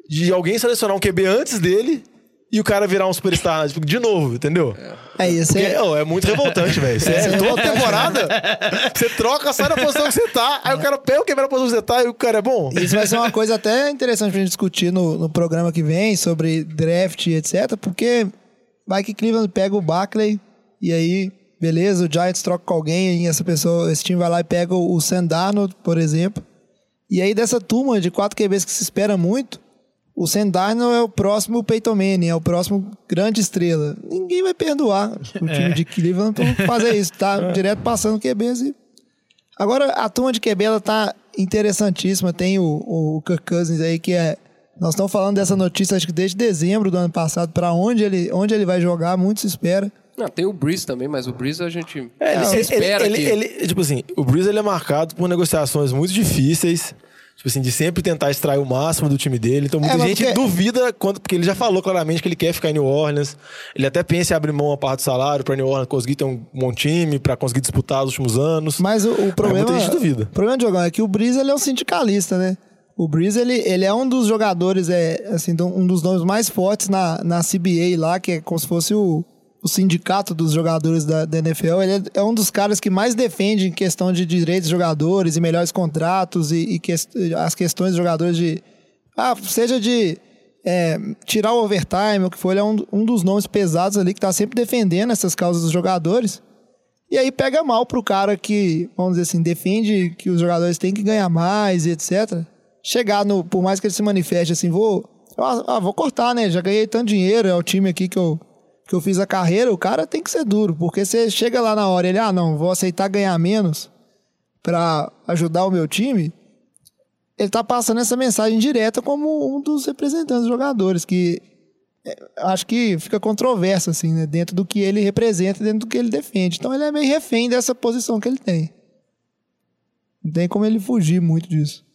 de alguém selecionar um QB antes dele e o cara virar um superstar tipo, de novo, entendeu? É isso. Porque, É, ô, é muito revoltante, velho. Você é, toda temporada, você troca, sai da posição que você tá, aí o cara pega o QB na posição que você tá e o cara é bom. Isso vai ser uma coisa até interessante pra gente discutir no, no programa que vem sobre draft e etc. Porque vai que Cleveland pega o Barkley e aí, beleza, o Giants troca com alguém e essa pessoa, esse time vai lá e pega o, o Sam Darnold, por exemplo. E aí dessa turma de quatro QBs que se espera muito, o Sam Darnold é o próximo Peyton Manning, é o próximo grande estrela. Ninguém vai perdoar o time de Cleveland por fazer isso, tá direto passando QBs e Agora, a turma de QB, ela tá interessantíssima. Tem o, o Kirk Cousins aí, que é... Nós estamos falando dessa notícia, acho que desde dezembro do ano passado, para onde ele, onde ele vai jogar, muito se espera. Não, tem o Breeze também, mas o Breeze a gente É, ele, se ele- espera ele- que... ele- tipo assim, o Breeze ele é marcado por negociações muito difíceis. Tipo assim, de sempre tentar extrair o máximo do time dele. Então muita É, mas gente porque- duvida, quando, porque ele já falou claramente que ele quer ficar em New Orleans. Ele até pensa em abrir mão uma parte do salário pra New Orleans conseguir ter um bom time, pra conseguir disputar os últimos anos. Mas o, o problema... muita gente duvida. O problema de jogar é que o Breeze, ele é um sindicalista, né? O Breeze, ele, ele é um dos jogadores, é, assim, um dos nomes mais fortes na, na CBA lá, que é como se fosse o, o sindicato dos jogadores da, da NFL. Ele é, é um dos caras que mais defende em questão de direitos de jogadores e melhores contratos e, e ques- as questões dos jogadores de... Ah, seja de é, tirar o overtime, o que for, ele é um, um dos nomes pesados ali que tá sempre defendendo essas causas dos jogadores. E aí pega mal pro cara que, vamos dizer assim, defende que os jogadores têm que ganhar mais e etc. Chegar no, por mais que ele se manifeste assim, vou, ah, ah, vou cortar, né? Já ganhei tanto dinheiro, é o time aqui que eu, que eu fiz a carreira, o cara tem que ser duro, porque você chega lá na hora, ele, ah, não, vou aceitar ganhar menos pra ajudar o meu time. Ele tá passando essa mensagem direta como um dos representantes dos jogadores, que é, acho que fica controverso, assim, né? Dentro do que ele representa, dentro do que ele defende. Então ele é meio refém dessa posição que ele tem. Não tem como ele fugir muito disso.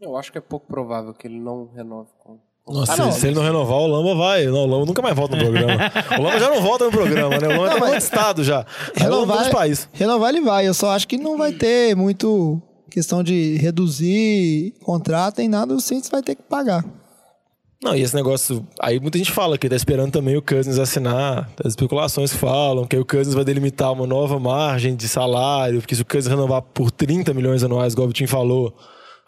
Eu acho que é pouco provável que ele não renove com... Nossa, Ah, se, não. se ele não renovar, o Lamba vai. Não, o Lamba nunca mais volta no programa. o Lamba já não volta no programa, né? O Lamba tá no estado já. Lamba tá de país. renovar ele vai. Eu só acho que não vai ter muito questão de reduzir contrato, nem nada. O Saints vai ter que pagar. Não, e esse negócio. Aí muita gente fala que tá esperando também o Cousins assinar. As especulações falam que aí o Cousins vai delimitar uma nova margem de salário, porque se o Cousins renovar por 30 milhões anuais, igual o Vitinho falou,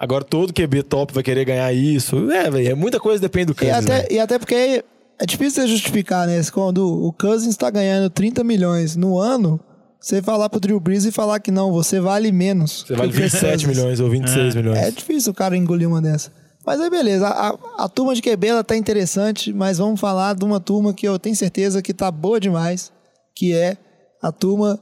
agora todo QB top vai querer ganhar isso. É, velho, é muita coisa depende do E Cousins. até, né? e até porque é difícil você justificar, né? Quando o Cousins está ganhando 30 milhões no ano, você falar pro Drew Brees e falar que não, você vale menos. Você vale que o Kirk 27 Cousins. milhões ou 26 milhões. É difícil o cara engolir uma dessa. Mas aí, beleza. A, a- a turma de QB ela tá interessante, mas vamos falar de uma turma que eu tenho certeza que tá boa demais, que é a turma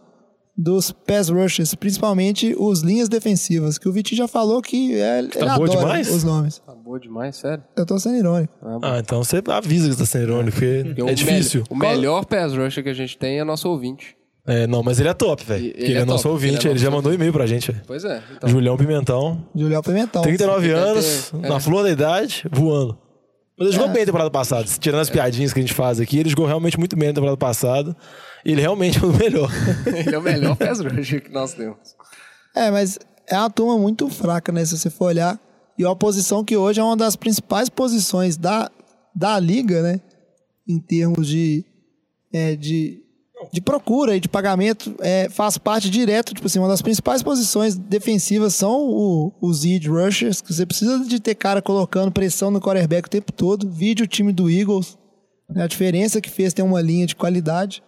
dos pass rushers, principalmente os linhas defensivas, que o Vitinho já falou que é, ele tá boa adora demais? os nomes. Tá boa demais, sério. Eu tô sendo irônico. Ah, então você avisa que você tá sendo irônico, porque é difícil. o melhor pass rusher que a gente tem é nosso ouvinte. É, não, mas ele é top, velho. Ele Porque Ele, é é nosso top, ouvinte, ele é ele, já mandou e-mail pra gente, velho. Pois é. Então, Julião Pimentão, Julião Pimentão. 39 Deve ter- anos, é. na flor da idade, voando. Mas ele jogou É. bem a temporada passada. Tirando as piadinhas que a gente faz aqui, ele jogou realmente muito bem na temporada passada. E ele realmente é o melhor. ele é o melhor pass rusher que nós temos. É, mas é uma turma muito fraca, né? Se você for olhar. E uma posição que hoje é uma das principais posições da, da liga, né? Em termos de, é, de, de procura e de pagamento, é, faz parte direto. Tipo assim, uma das principais posições defensivas são o- os edge rushers, que você precisa de ter cara colocando pressão no quarterback o tempo todo. Vídeo o time do Eagles. né? A diferença que fez ter uma linha de qualidade.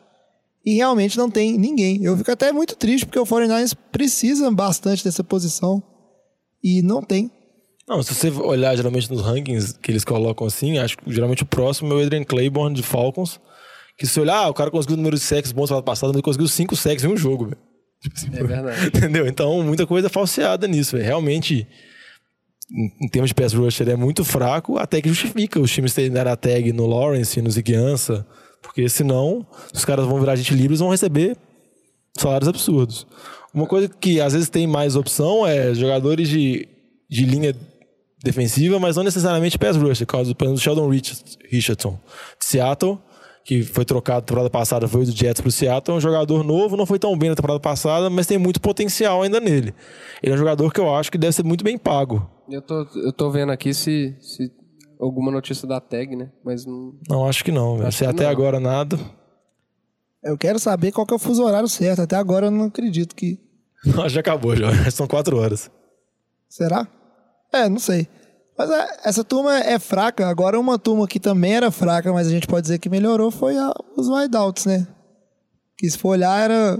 E realmente não tem ninguém. Eu fico até muito triste porque o 49ers precisa bastante dessa posição. E não tem. Não, se você olhar geralmente nos rankings que eles colocam assim, acho que geralmente o próximo é o Adrian Claiborne de Falcons. Que se olhar, ah, o cara conseguiu o número de sacks bons semana passada, mas ele conseguiu 5 sacks em um jogo, velho. É verdade. Entendeu? Então, muita coisa falseada nisso, velho. Realmente, em, termos de pass rusher, é muito fraco, até que justifica os times terem dado a tag no Lawrence, no Ziguiança, porque senão os caras vão virar gente livre e vão receber salários absurdos. Uma coisa que às vezes tem mais opção é jogadores de, de linha defensiva, mas não necessariamente pass rusher, exemplo, do Sheldon Richards- Richardson, de Seattle, que foi trocado na temporada passada, foi do Jets pro Seattle, é um jogador novo, não foi tão bem na temporada passada, mas tem muito potencial ainda nele. Ele é um jogador que eu acho que deve ser muito bem pago. Eu tô, eu tô vendo aqui se, se alguma notícia da tag, né? Mas não. Não, acho que não, velho. Acho Se que até não. agora nada. Eu quero saber qual que é o fuso horário certo. Até agora eu não acredito que. Não, já acabou, já. São quatro horas. Será? É, não sei. Mas é, essa turma é fraca. Agora, uma turma que também era fraca, mas a gente pode dizer que melhorou, foi a- os wideouts, né? Que se for olhar, era.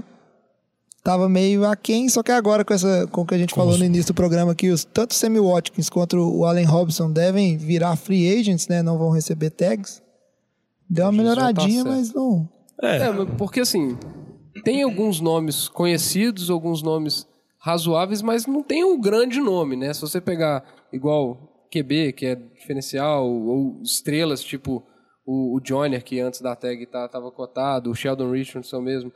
Tava meio aquém, só que agora com, essa, com o que a gente falou no início do programa aqui, os, tanto o Sammy Watkins quanto o Allen Robinson devem virar free agents, né? Não vão receber tags. Deu uma tá melhoradinha, certo. mas não. É, mas porque assim, tem alguns nomes conhecidos, alguns nomes razoáveis, mas não tem um grande nome, né? Se você pegar igual QB, que é diferencial, ou estrelas, tipo o, o Joyner, que antes da tag tá, tava cotado, o Sheldon Richardson mesmo.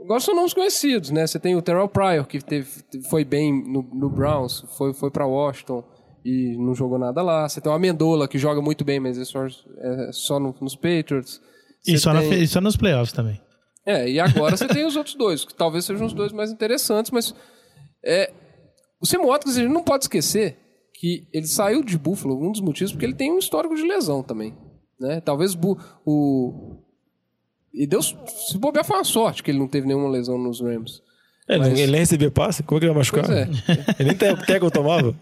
Agora são nomes conhecidos, né? Você tem o Terrell Pryor, que teve, foi bem no, no Browns, foi, foi para Washington e não jogou nada lá. Você tem o Amendola, que joga muito bem, mas é só, é só no- nos Patriots. E só, na tem- fe- e só nos playoffs também. é, e agora você tem os outros dois, que talvez sejam os dois mais interessantes, mas é, o Sam Watkins a gente não pode esquecer que ele saiu de Buffalo, um dos motivos, porque ele tem um histórico de lesão também. Né? Talvez o. E Deus, se bobear, foi uma sorte que ele não teve nenhuma lesão nos Rams. É, Mas- Ele nem recebia passe? Como é que ele ia machucar? É. Ele nem tackle tomava?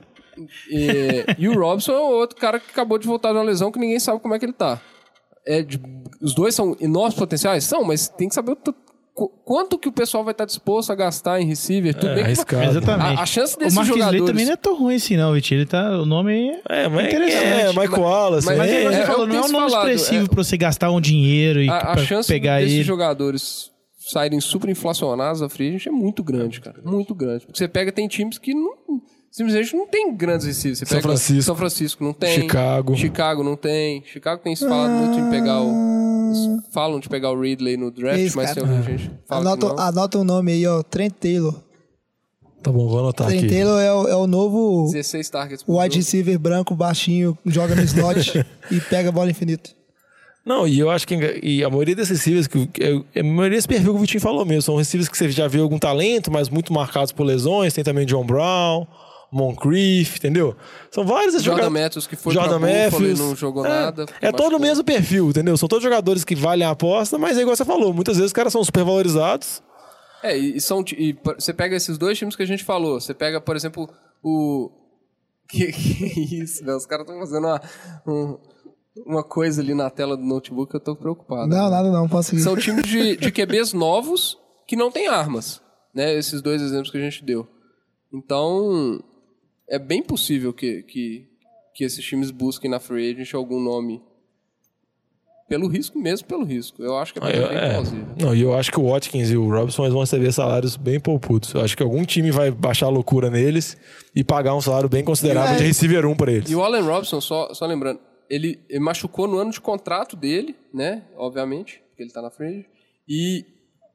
E, e o Robson é outro cara que acabou de voltar de uma lesão que ninguém sabe como é que ele tá. É de- os dois são enormes potenciais? São, mas tem que saber o qu- quanto que o pessoal vai estar disposto a gastar em receiver. Tudo É, bem que. Exatamente. A- a chance o desses Marquis Lee jogadores- também não é tão ruim assim, não, Vitinho. Ele tá. O nome é. É, mas Interessante. é, Mike Wallace. mas- Mas é, é, você é, falou, não é um nome falado, expressivo é- pra você gastar um dinheiro e a, a chance pegar desses ele. jogadores saírem super inflacionados da free agent é muito grande, cara. Muito grande. Porque você pega, tem times que não, simplesmente não tem grandes receivers. Você São Francisco. São Francisco não tem. Chicago. Chicago não tem. Chicago tem se falado muito em pegar o... eles Falam de pegar o Ridley no draft, Isso, mas cara. tem alguma gente que fala Anota, que não. anota um nome aí, ó. Trent Taylor. Tá bom, vou anotar Trent aqui. Taylor é o, é o novo 16 targets por wide receiver branco, baixinho, joga no slot e pega a bola infinita. Não, e eu acho que e a maioria desses receivers, que, que é, a maioria desse perfil que o Vitinho falou mesmo, são receivers que você já viu algum talento, mas muito marcados por lesões. Tem também John Brown, Moncrief, entendeu? São vários esses Jordan jogadores. Matthews, que foi Jordan pra Buffalo e Matthews. não jogou é, nada. É todo o mesmo perfil, entendeu? São todos jogadores que valem a aposta, mas é igual você falou, muitas vezes os caras são super valorizados. É, e, e são, e você pega esses dois times que a gente falou. Você pega, por exemplo, o. Que, que isso, velho? Os caras estão fazendo uma, um- uma coisa ali na tela do notebook que eu tô preocupado. Não, nada não, posso seguir. São times de, de QBs novos que não têm armas, né? Esses dois exemplos que a gente deu. Então, é bem possível que, que que esses times busquem na free agent algum nome pelo risco mesmo, pelo risco. Eu acho que é Ah, bem eu- é. plausível. Não, e eu acho que o Watkins e o Robson vão receber salários bem poupudos. Eu acho que algum time vai baixar a loucura neles e pagar um salário bem considerável É. de receiver 1 para eles. E o Allen Robson, só, só lembrando, ele, ele machucou no ano de contrato dele, né? Obviamente, porque ele tá na frente. E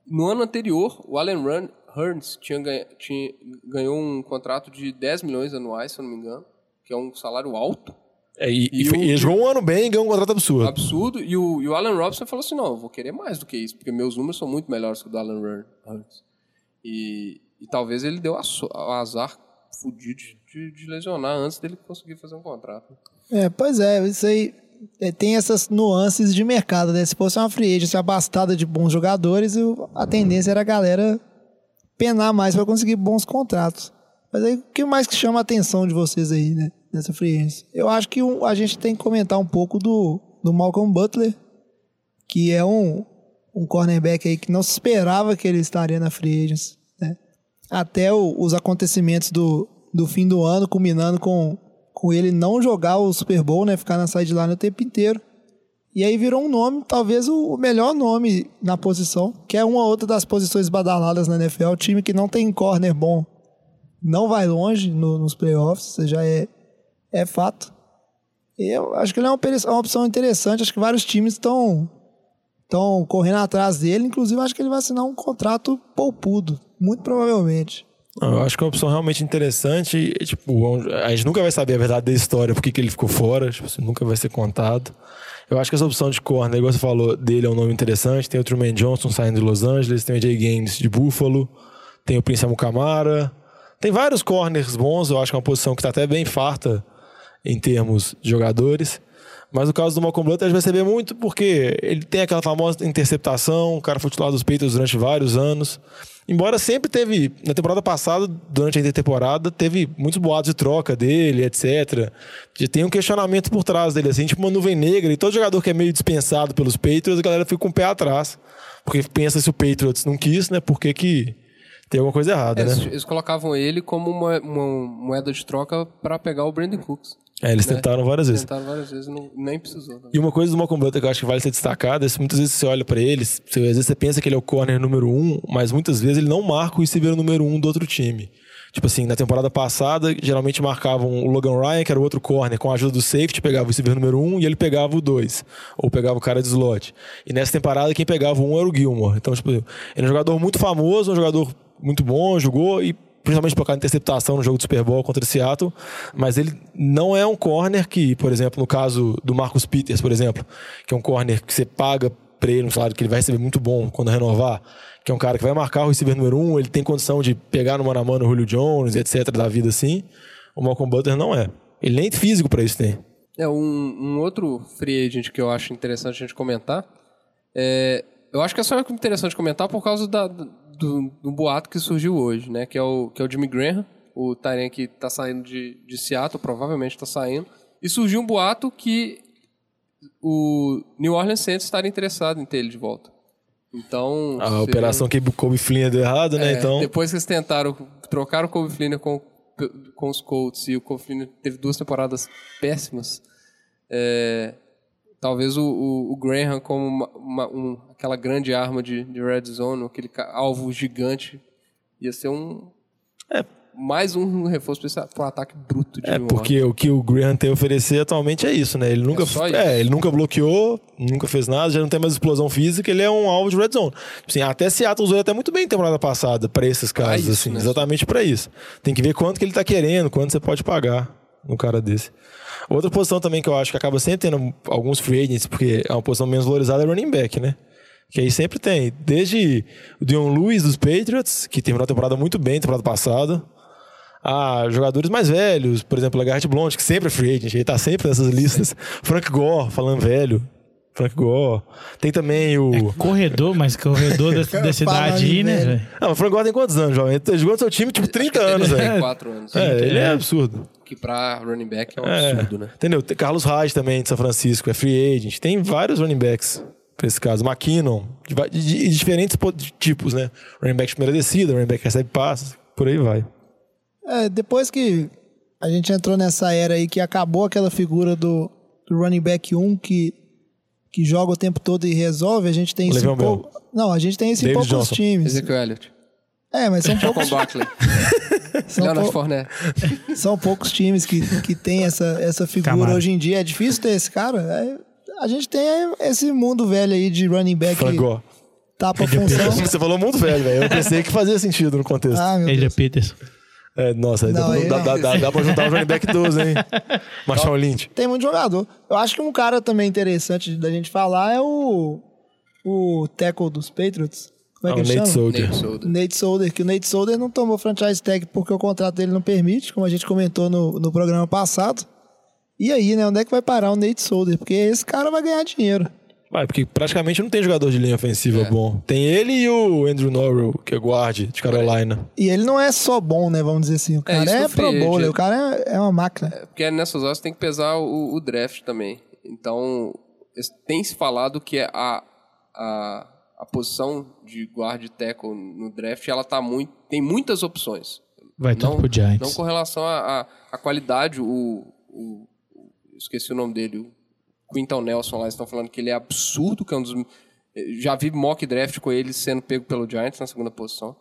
no ano anterior, o Allen Run, Hearns tinha, tinha, ganhou um contrato de 10 milhões anuais, se eu não me engano, que é um salário alto, É, e, E e, o- e ele jogou um ano bem e ganhou um contrato absurdo. absurdo. E o, e o Allen Robson falou assim: não, eu vou querer mais do que isso, porque meus números são muito melhores que o do Run- Hearns. E, e talvez ele deu o azar fudido de, de, de lesionar antes dele conseguir fazer um contrato. É, pois é, isso aí é, tem essas nuances de mercado, né? Se fosse uma free agency abastada de bons jogadores, a tendência era a galera penar mais para conseguir bons contratos. Mas aí, o que mais que chama a atenção de vocês aí, né? Nessa free? Eu acho que a gente tem que comentar um pouco do, do Malcolm Butler, que é um, um cornerback aí que não se esperava que ele estaria na free agency, né? Até o- os acontecimentos do, do fim do ano, culminando com, com ele não jogar o Super Bowl, né? Ficar na sideline o tempo inteiro. E aí virou um nome, talvez o, melhor nome na posição, que é uma outra das posições badaladas na NFL. O time que não tem corner bom não vai longe no- nos playoffs, isso já é, é fato. E eu acho que ele é uma, uma opção interessante. Acho que vários times estão estão correndo atrás dele. Inclusive, acho que ele vai assinar um contrato poupudo, muito provavelmente. Eu acho que é uma opção realmente interessante. tipo, a gente nunca vai saber a verdadeira história, por que ele ficou fora, tipo, nunca vai ser contado. Eu acho que essa opção de corner, igual você falou, dele é um nome interessante. Tem o Truman Johnson saindo de Los Angeles, tem o Jay Gaines de Buffalo, tem o Prince Camara. Tem vários corners bons, eu acho que é uma posição que está até bem farta em termos de jogadores. Mas o caso do Malcolm Butler a gente vai receber muito porque ele tem aquela famosa interceptação, o cara foi titular dos Patriots durante vários anos. Embora sempre teve, na temporada passada, durante a intertemporada, teve muitos boatos de troca dele, etc. Já tem um questionamento por trás dele, assim, tipo uma nuvem negra. E todo jogador que é meio dispensado pelos Patriots, a galera fica com o pé atrás. Porque pensa se o Patriots não quis, né? Por que que tem alguma coisa errada, Eles, né? eles colocavam ele como uma, uma moeda de troca para pegar o Brandon Cooks. É, eles né? tentaram várias vezes. Tentaram várias vezes, não, nem precisou. né? E uma coisa do Malcolm Butler que eu acho que vale ser destacada é que muitas vezes você olha pra ele, você- às vezes você pensa que ele é o corner número um, mas muitas vezes ele não marca o receiver número um do outro time. Tipo assim, na temporada passada, geralmente marcavam o Logan Ryan, que era o outro corner, com a ajuda do safety, pegava o receiver número um e ele pegava o dois. Ou pegava o cara de slot. E nessa temporada, quem pegava o um era o Gilmore. Então, tipo, ele é um jogador muito famoso, um jogador muito bom, jogou e principalmente por causa da interceptação no jogo do Super Bowl contra o Seattle, mas ele não é um corner que, por exemplo, no caso do Marcus Peters, por exemplo, que é um corner que você paga pra ele um salário que ele vai receber muito bom quando renovar, que é um cara que vai marcar o receiver número um, ele tem condição de pegar no mano a mano o Julio Jones, etc, da vida assim. O Malcolm Butler não é. Ele nem físico pra isso tem. É, um, um outro free agent que eu acho interessante a gente comentar. É, eu acho que é só interessante comentar por causa da- do, do boato que surgiu hoje, né? Que é o, que é o Jimmy Graham, o Tyrant que tá saindo de, de Seattle, provavelmente tá saindo. E surgiu um boato que o New Orleans Saints estaria interessado em ter ele de volta. Então. A seria- operação que o Kobe Flynn deu errado, né? é, então, Depois que eles tentaram, trocaram o Kobe Fleener com, com os Colts e o Kobe Fleener teve duas temporadas péssimas, é, talvez o, o, o Graham como uma, uma- um- aquela grande arma de, de red zone, aquele alvo gigante, ia ser um... mais um reforço para o ataque bruto de É, porque o que o Graham tem a oferecer atualmente é isso, né? Ele nunca, é, isso. ele nunca bloqueou, nunca fez nada, já não tem mais explosão física, ele é um alvo de red zone. Assim, até Seattle usou até muito bem na temporada passada para esses casos, isso, assim, né? exatamente para isso. Tem que ver quanto que ele tá querendo, quanto você pode pagar no cara desse. Outra posição também que eu acho que acaba sempre tendo alguns free agents, porque é uma posição menos valorizada, é running back, né? Que aí sempre tem. Desde o Dion Lewis dos Patriots, que terminou a temporada muito bem, temporada passada a jogadores mais velhos, por exemplo, Lagarde Blonde, que sempre é free agent, ele tá sempre nessas listas. Frank Gore, falando velho. Frank Gore. Tem também o. Corredor, mas corredor da, da cidade aí, né, velho. Ah, o Frank Gore tem quantos anos, jovem? Ele jogou no seu time tipo 30 anos, velho. quatro anos. É, ele é absurdo. Que para running back é um É. absurdo, né? Entendeu? Tem Carlos Reis também, de São Francisco, é free agent. Tem vários running backs pra esse caso. McKinnon, de, de- de diferentes tipos, né? Running back de primeira descida, running back que recebe passes, por aí vai. É, depois que a gente entrou nessa era aí que acabou aquela figura do, do running back 1 que, que joga o tempo todo e resolve. A gente tem isso em Le'Veon Bell. pou- Não, a gente tem David poucos Johnson. times. Ezekiel Elliott. É, mas são poucos. são, Leonard pou- Fournette. são poucos times que, que tem essa, essa figura Camara. hoje em dia. É difícil ter esse cara. É, a gente tem esse mundo velho aí de running back Frangó. tapa função. Você falou muito velho, velho. Eu pensei que fazia sentido no contexto. Ah, meu Adrian Deus. Peterson. É, nossa, dá, Não, dá, dá, dá, dá pra juntar o running back 12, hein? Marshall Lynch. Tem muito jogador. Eu acho que um cara também interessante da gente falar é o, o tackle dos Patriots. Como é que Ah, o ele Nate chama? Soldier. Nate Solder. Nate Solder, que o Nate Solder não tomou franchise tag porque o contrato dele não permite, como a gente comentou no, no programa passado. E aí, né? Onde é que vai parar o Nate Solder? Porque esse cara vai ganhar dinheiro. Vai, porque praticamente não tem jogador de linha ofensiva É. bom. Tem ele e o Andrew Norrell, que é guarde de Carolina. E ele não é só bom, né? Vamos dizer assim. O cara isso é, free pro bowler, o cara é, é uma máquina. Porque nessas horas tem que pesar o, o draft também. Então, tem se falado que a, a, a posição de guarda e tackle no draft, ela tá muito, tem muitas opções. Vai tudo pro Giants. Não com relação à qualidade, o, o- o- Esqueci o nome dele, o Quinton Nelson lá, eles estão falando que ele é absurdo, que é um dos. Já vi mock draft com ele sendo pego pelo Giants na segunda posição.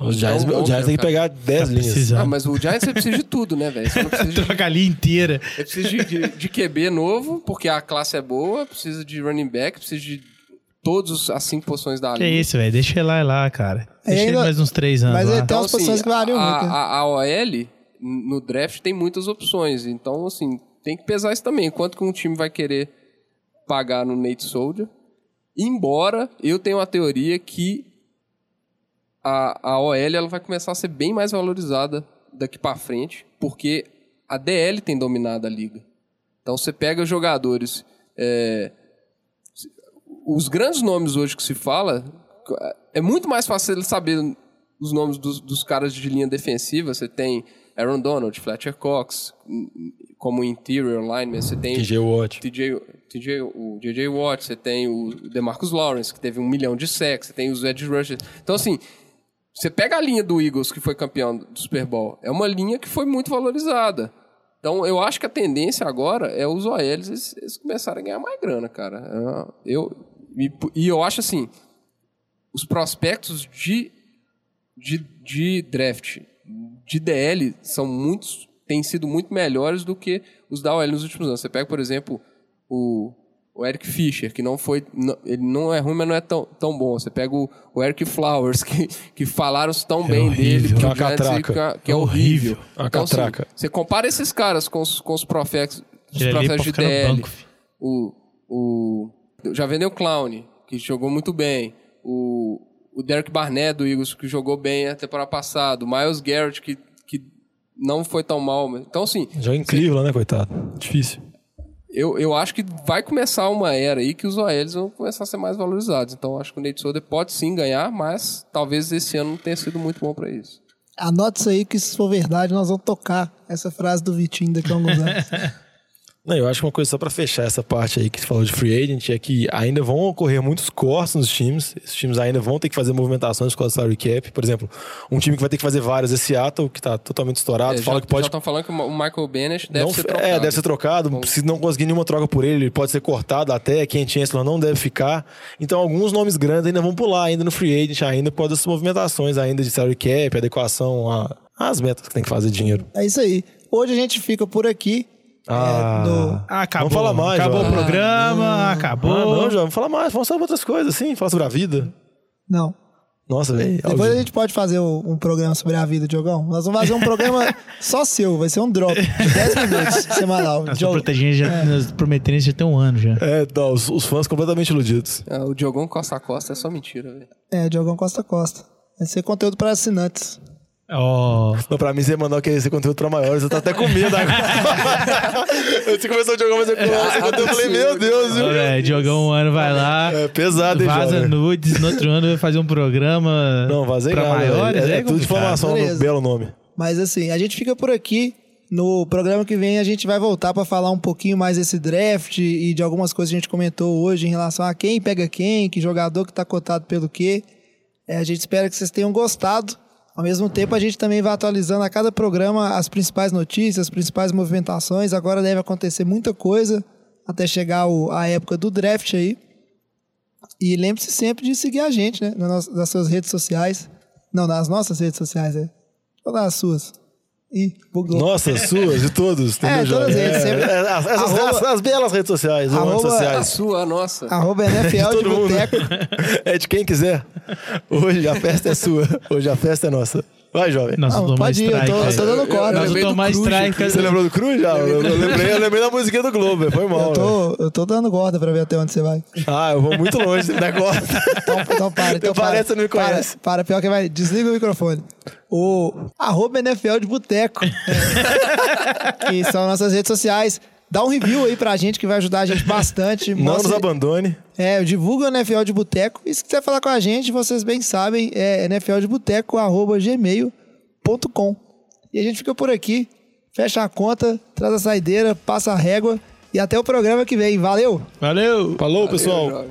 Os Giants, Então, o Giants tem que pegar 10 linhas. Ah, mas o Giants você precisa de tudo, né, velho? Você não precisa de Troca a linha inteira. eu preciso de, de, de QB novo, porque a classe é boa, precisa de running back, precisa de todas as cinco posições da Que linha. isso, velho. Deixa ele lá, lá, cara. É, Deixa ele ainda- mais uns três anos mas lá. ele tem umas posições que variam a, muito, né? A, a OL, no draft, tem muitas opções. Então, assim, tem que pesar isso também. Quanto que um time vai querer pagar no Nate Soldier. Embora eu tenha uma teoria que a, a OL ela vai começar a ser bem mais valorizada daqui pra frente, porque a DL tem dominado a liga. Então você pega jogadores. é, os grandes nomes hoje que se fala, é muito mais fácil ele saber os nomes dos, dos caras de linha defensiva. Você tem Aaron Donald, Fletcher Cox, como interior lineman. Você tem TJ Watt. TJ, TJ, o JJ Watt, você tem o DeMarcus Lawrence, que teve um milhão de sacks, você tem os edge rushers. Então, assim, você pega a linha do Eagles, que foi campeão do Super Bowl, é uma linha que foi muito valorizada. Então, eu acho que a tendência agora é os OLs eles, eles começarem a ganhar mais grana, cara. É, Eu, e, e eu acho assim, os prospectos de, de, de draft, de DL, são muitos, têm sido muito melhores do que os da OL nos últimos anos. Você pega, por exemplo, o, o Eric Fischer, que não foi. não- ele não é ruim, mas não é tão, tão bom. Você pega o, o Eric Flowers, que, que falaram tão bem dele, horrível. que, É catraca. que é horrível. Uma Então, assim, catraca. você compara esses caras com os, com os profetas, os de DL. banco, o, o já vendeu o Clown, que jogou muito bem. O, o Derek Barnett do Eagles, que jogou bem a temporada passada. O Miles Garrett, que, que não foi tão mal. Então, assim, Joga incrível, né, coitado? Difícil. eu, eu acho que vai começar uma era aí que os OLs vão começar a ser mais valorizados. Então, acho que o Nate Solder pode sim ganhar, mas talvez esse ano não tenha sido muito bom para isso. Anote isso aí que se for verdade, nós vamos tocar essa frase do Vitinho daqui a alguns anos. Não, eu acho que uma coisa só pra fechar essa parte aí que você falou de free agent é que ainda vão ocorrer muitos cortes nos times. Esses times ainda vão ter que fazer movimentações com a salary cap. Por exemplo, um time que vai ter que fazer várias, esse Seattle, que tá totalmente estourado, É, fala já, que pode já estão falando que o Michael Bennett deve não, ser trocado. É, deve ser trocado. Se não conseguir nenhuma troca por ele, ele pode ser cortado até. Quem Chancellor não deve ficar. Então, alguns nomes grandes ainda vão pular, ainda no free agent, ainda por causa dessas movimentações ainda de salary cap, adequação às metas que tem que fazer dinheiro. É isso aí. Hoje a gente fica por aqui. Ah. É, no- Ah, acabou. Vamos falar mais, Acabou João. o programa, acabou. Ah, não, já vamos falar mais, vamos falar outras coisas, assim, falar sobre a vida. Não. Nossa, velho. Depois a gente pode fazer um programa sobre a vida, Diogão. Nós vamos fazer um programa só seu, vai ser um drop de 10 minutos semanal. Nós Diogo, protegendo já, nós prometendo isso já tem um ano já. É, não, os, os fãs completamente iludidos. Ah, o Diogão Costa a Costa é só mentira, velho. É, Diogão Costa Costa. Vai ser conteúdo para assinantes. Ó, Não, pra mim, você mandou querer ser conteúdo pra maiores, eu tô até com medo agora. você começou a jogar, mas eu esse conteúdo, eu falei, meu Deus, viu? velho, Diogão um ano vai lá, É pesado, hein, vaza jovem? nudes, no outro ano vai fazer um programa Não, vazei pra nada. maiores. é, é aí tudo complicado. informação no belo nome. Mas assim, a gente fica por aqui. No programa que vem a gente vai voltar para falar um pouquinho mais desse draft e de algumas coisas que a gente comentou hoje em relação a quem pega quem, que jogador que tá cotado pelo quê. É, a gente espera que vocês tenham gostado. Ao mesmo tempo, a gente também vai atualizando a cada programa as principais notícias, as principais movimentações. Agora deve acontecer muita coisa até chegar o- a época do draft aí. E lembre-se sempre de seguir a gente, né? Nas, nas suas redes sociais. Não, nas nossas redes sociais, é. Ou nas suas. Bugou. Nossa, suas, de todos. entendeu, todas Jorge? eles, sempre. é, as, Arroba- as- as belas redes sociais, Arroba- A sociais. sua, a nossa. Arroba NFL de mundo. Boteco. É de quem quiser. Hoje a festa é sua. Hoje a festa é nossa. Vai, jovem. Nós Não, não tomamos pode ir, eu tô, eu tô dando corda. Nós Cruz, strike. Você lembrou do Cruz já? Eu lembrei, eu lembrei da musiquinha do Globo, foi mal. Eu tô, eu tô dando corda pra ver até onde você vai. Ah, eu vou muito longe desse negócio. Então, então para, então Parece para. você não me conhece. Para, para, pior que vai. Desliga o microfone. O arroba NFL de Boteco. que são nossas redes sociais. Dá um review aí pra gente que vai ajudar a gente bastante. Não Mostre- nos abandone. É, divulga o NFL de Boteco. E se quiser falar com a gente, vocês bem sabem, é nfldeboteco.gmail.com. E a gente fica por aqui. Fecha a conta, traz a saideira, passa a régua. E até o programa que vem. Valeu! Valeu! Falou, Valeu, pessoal. jovem.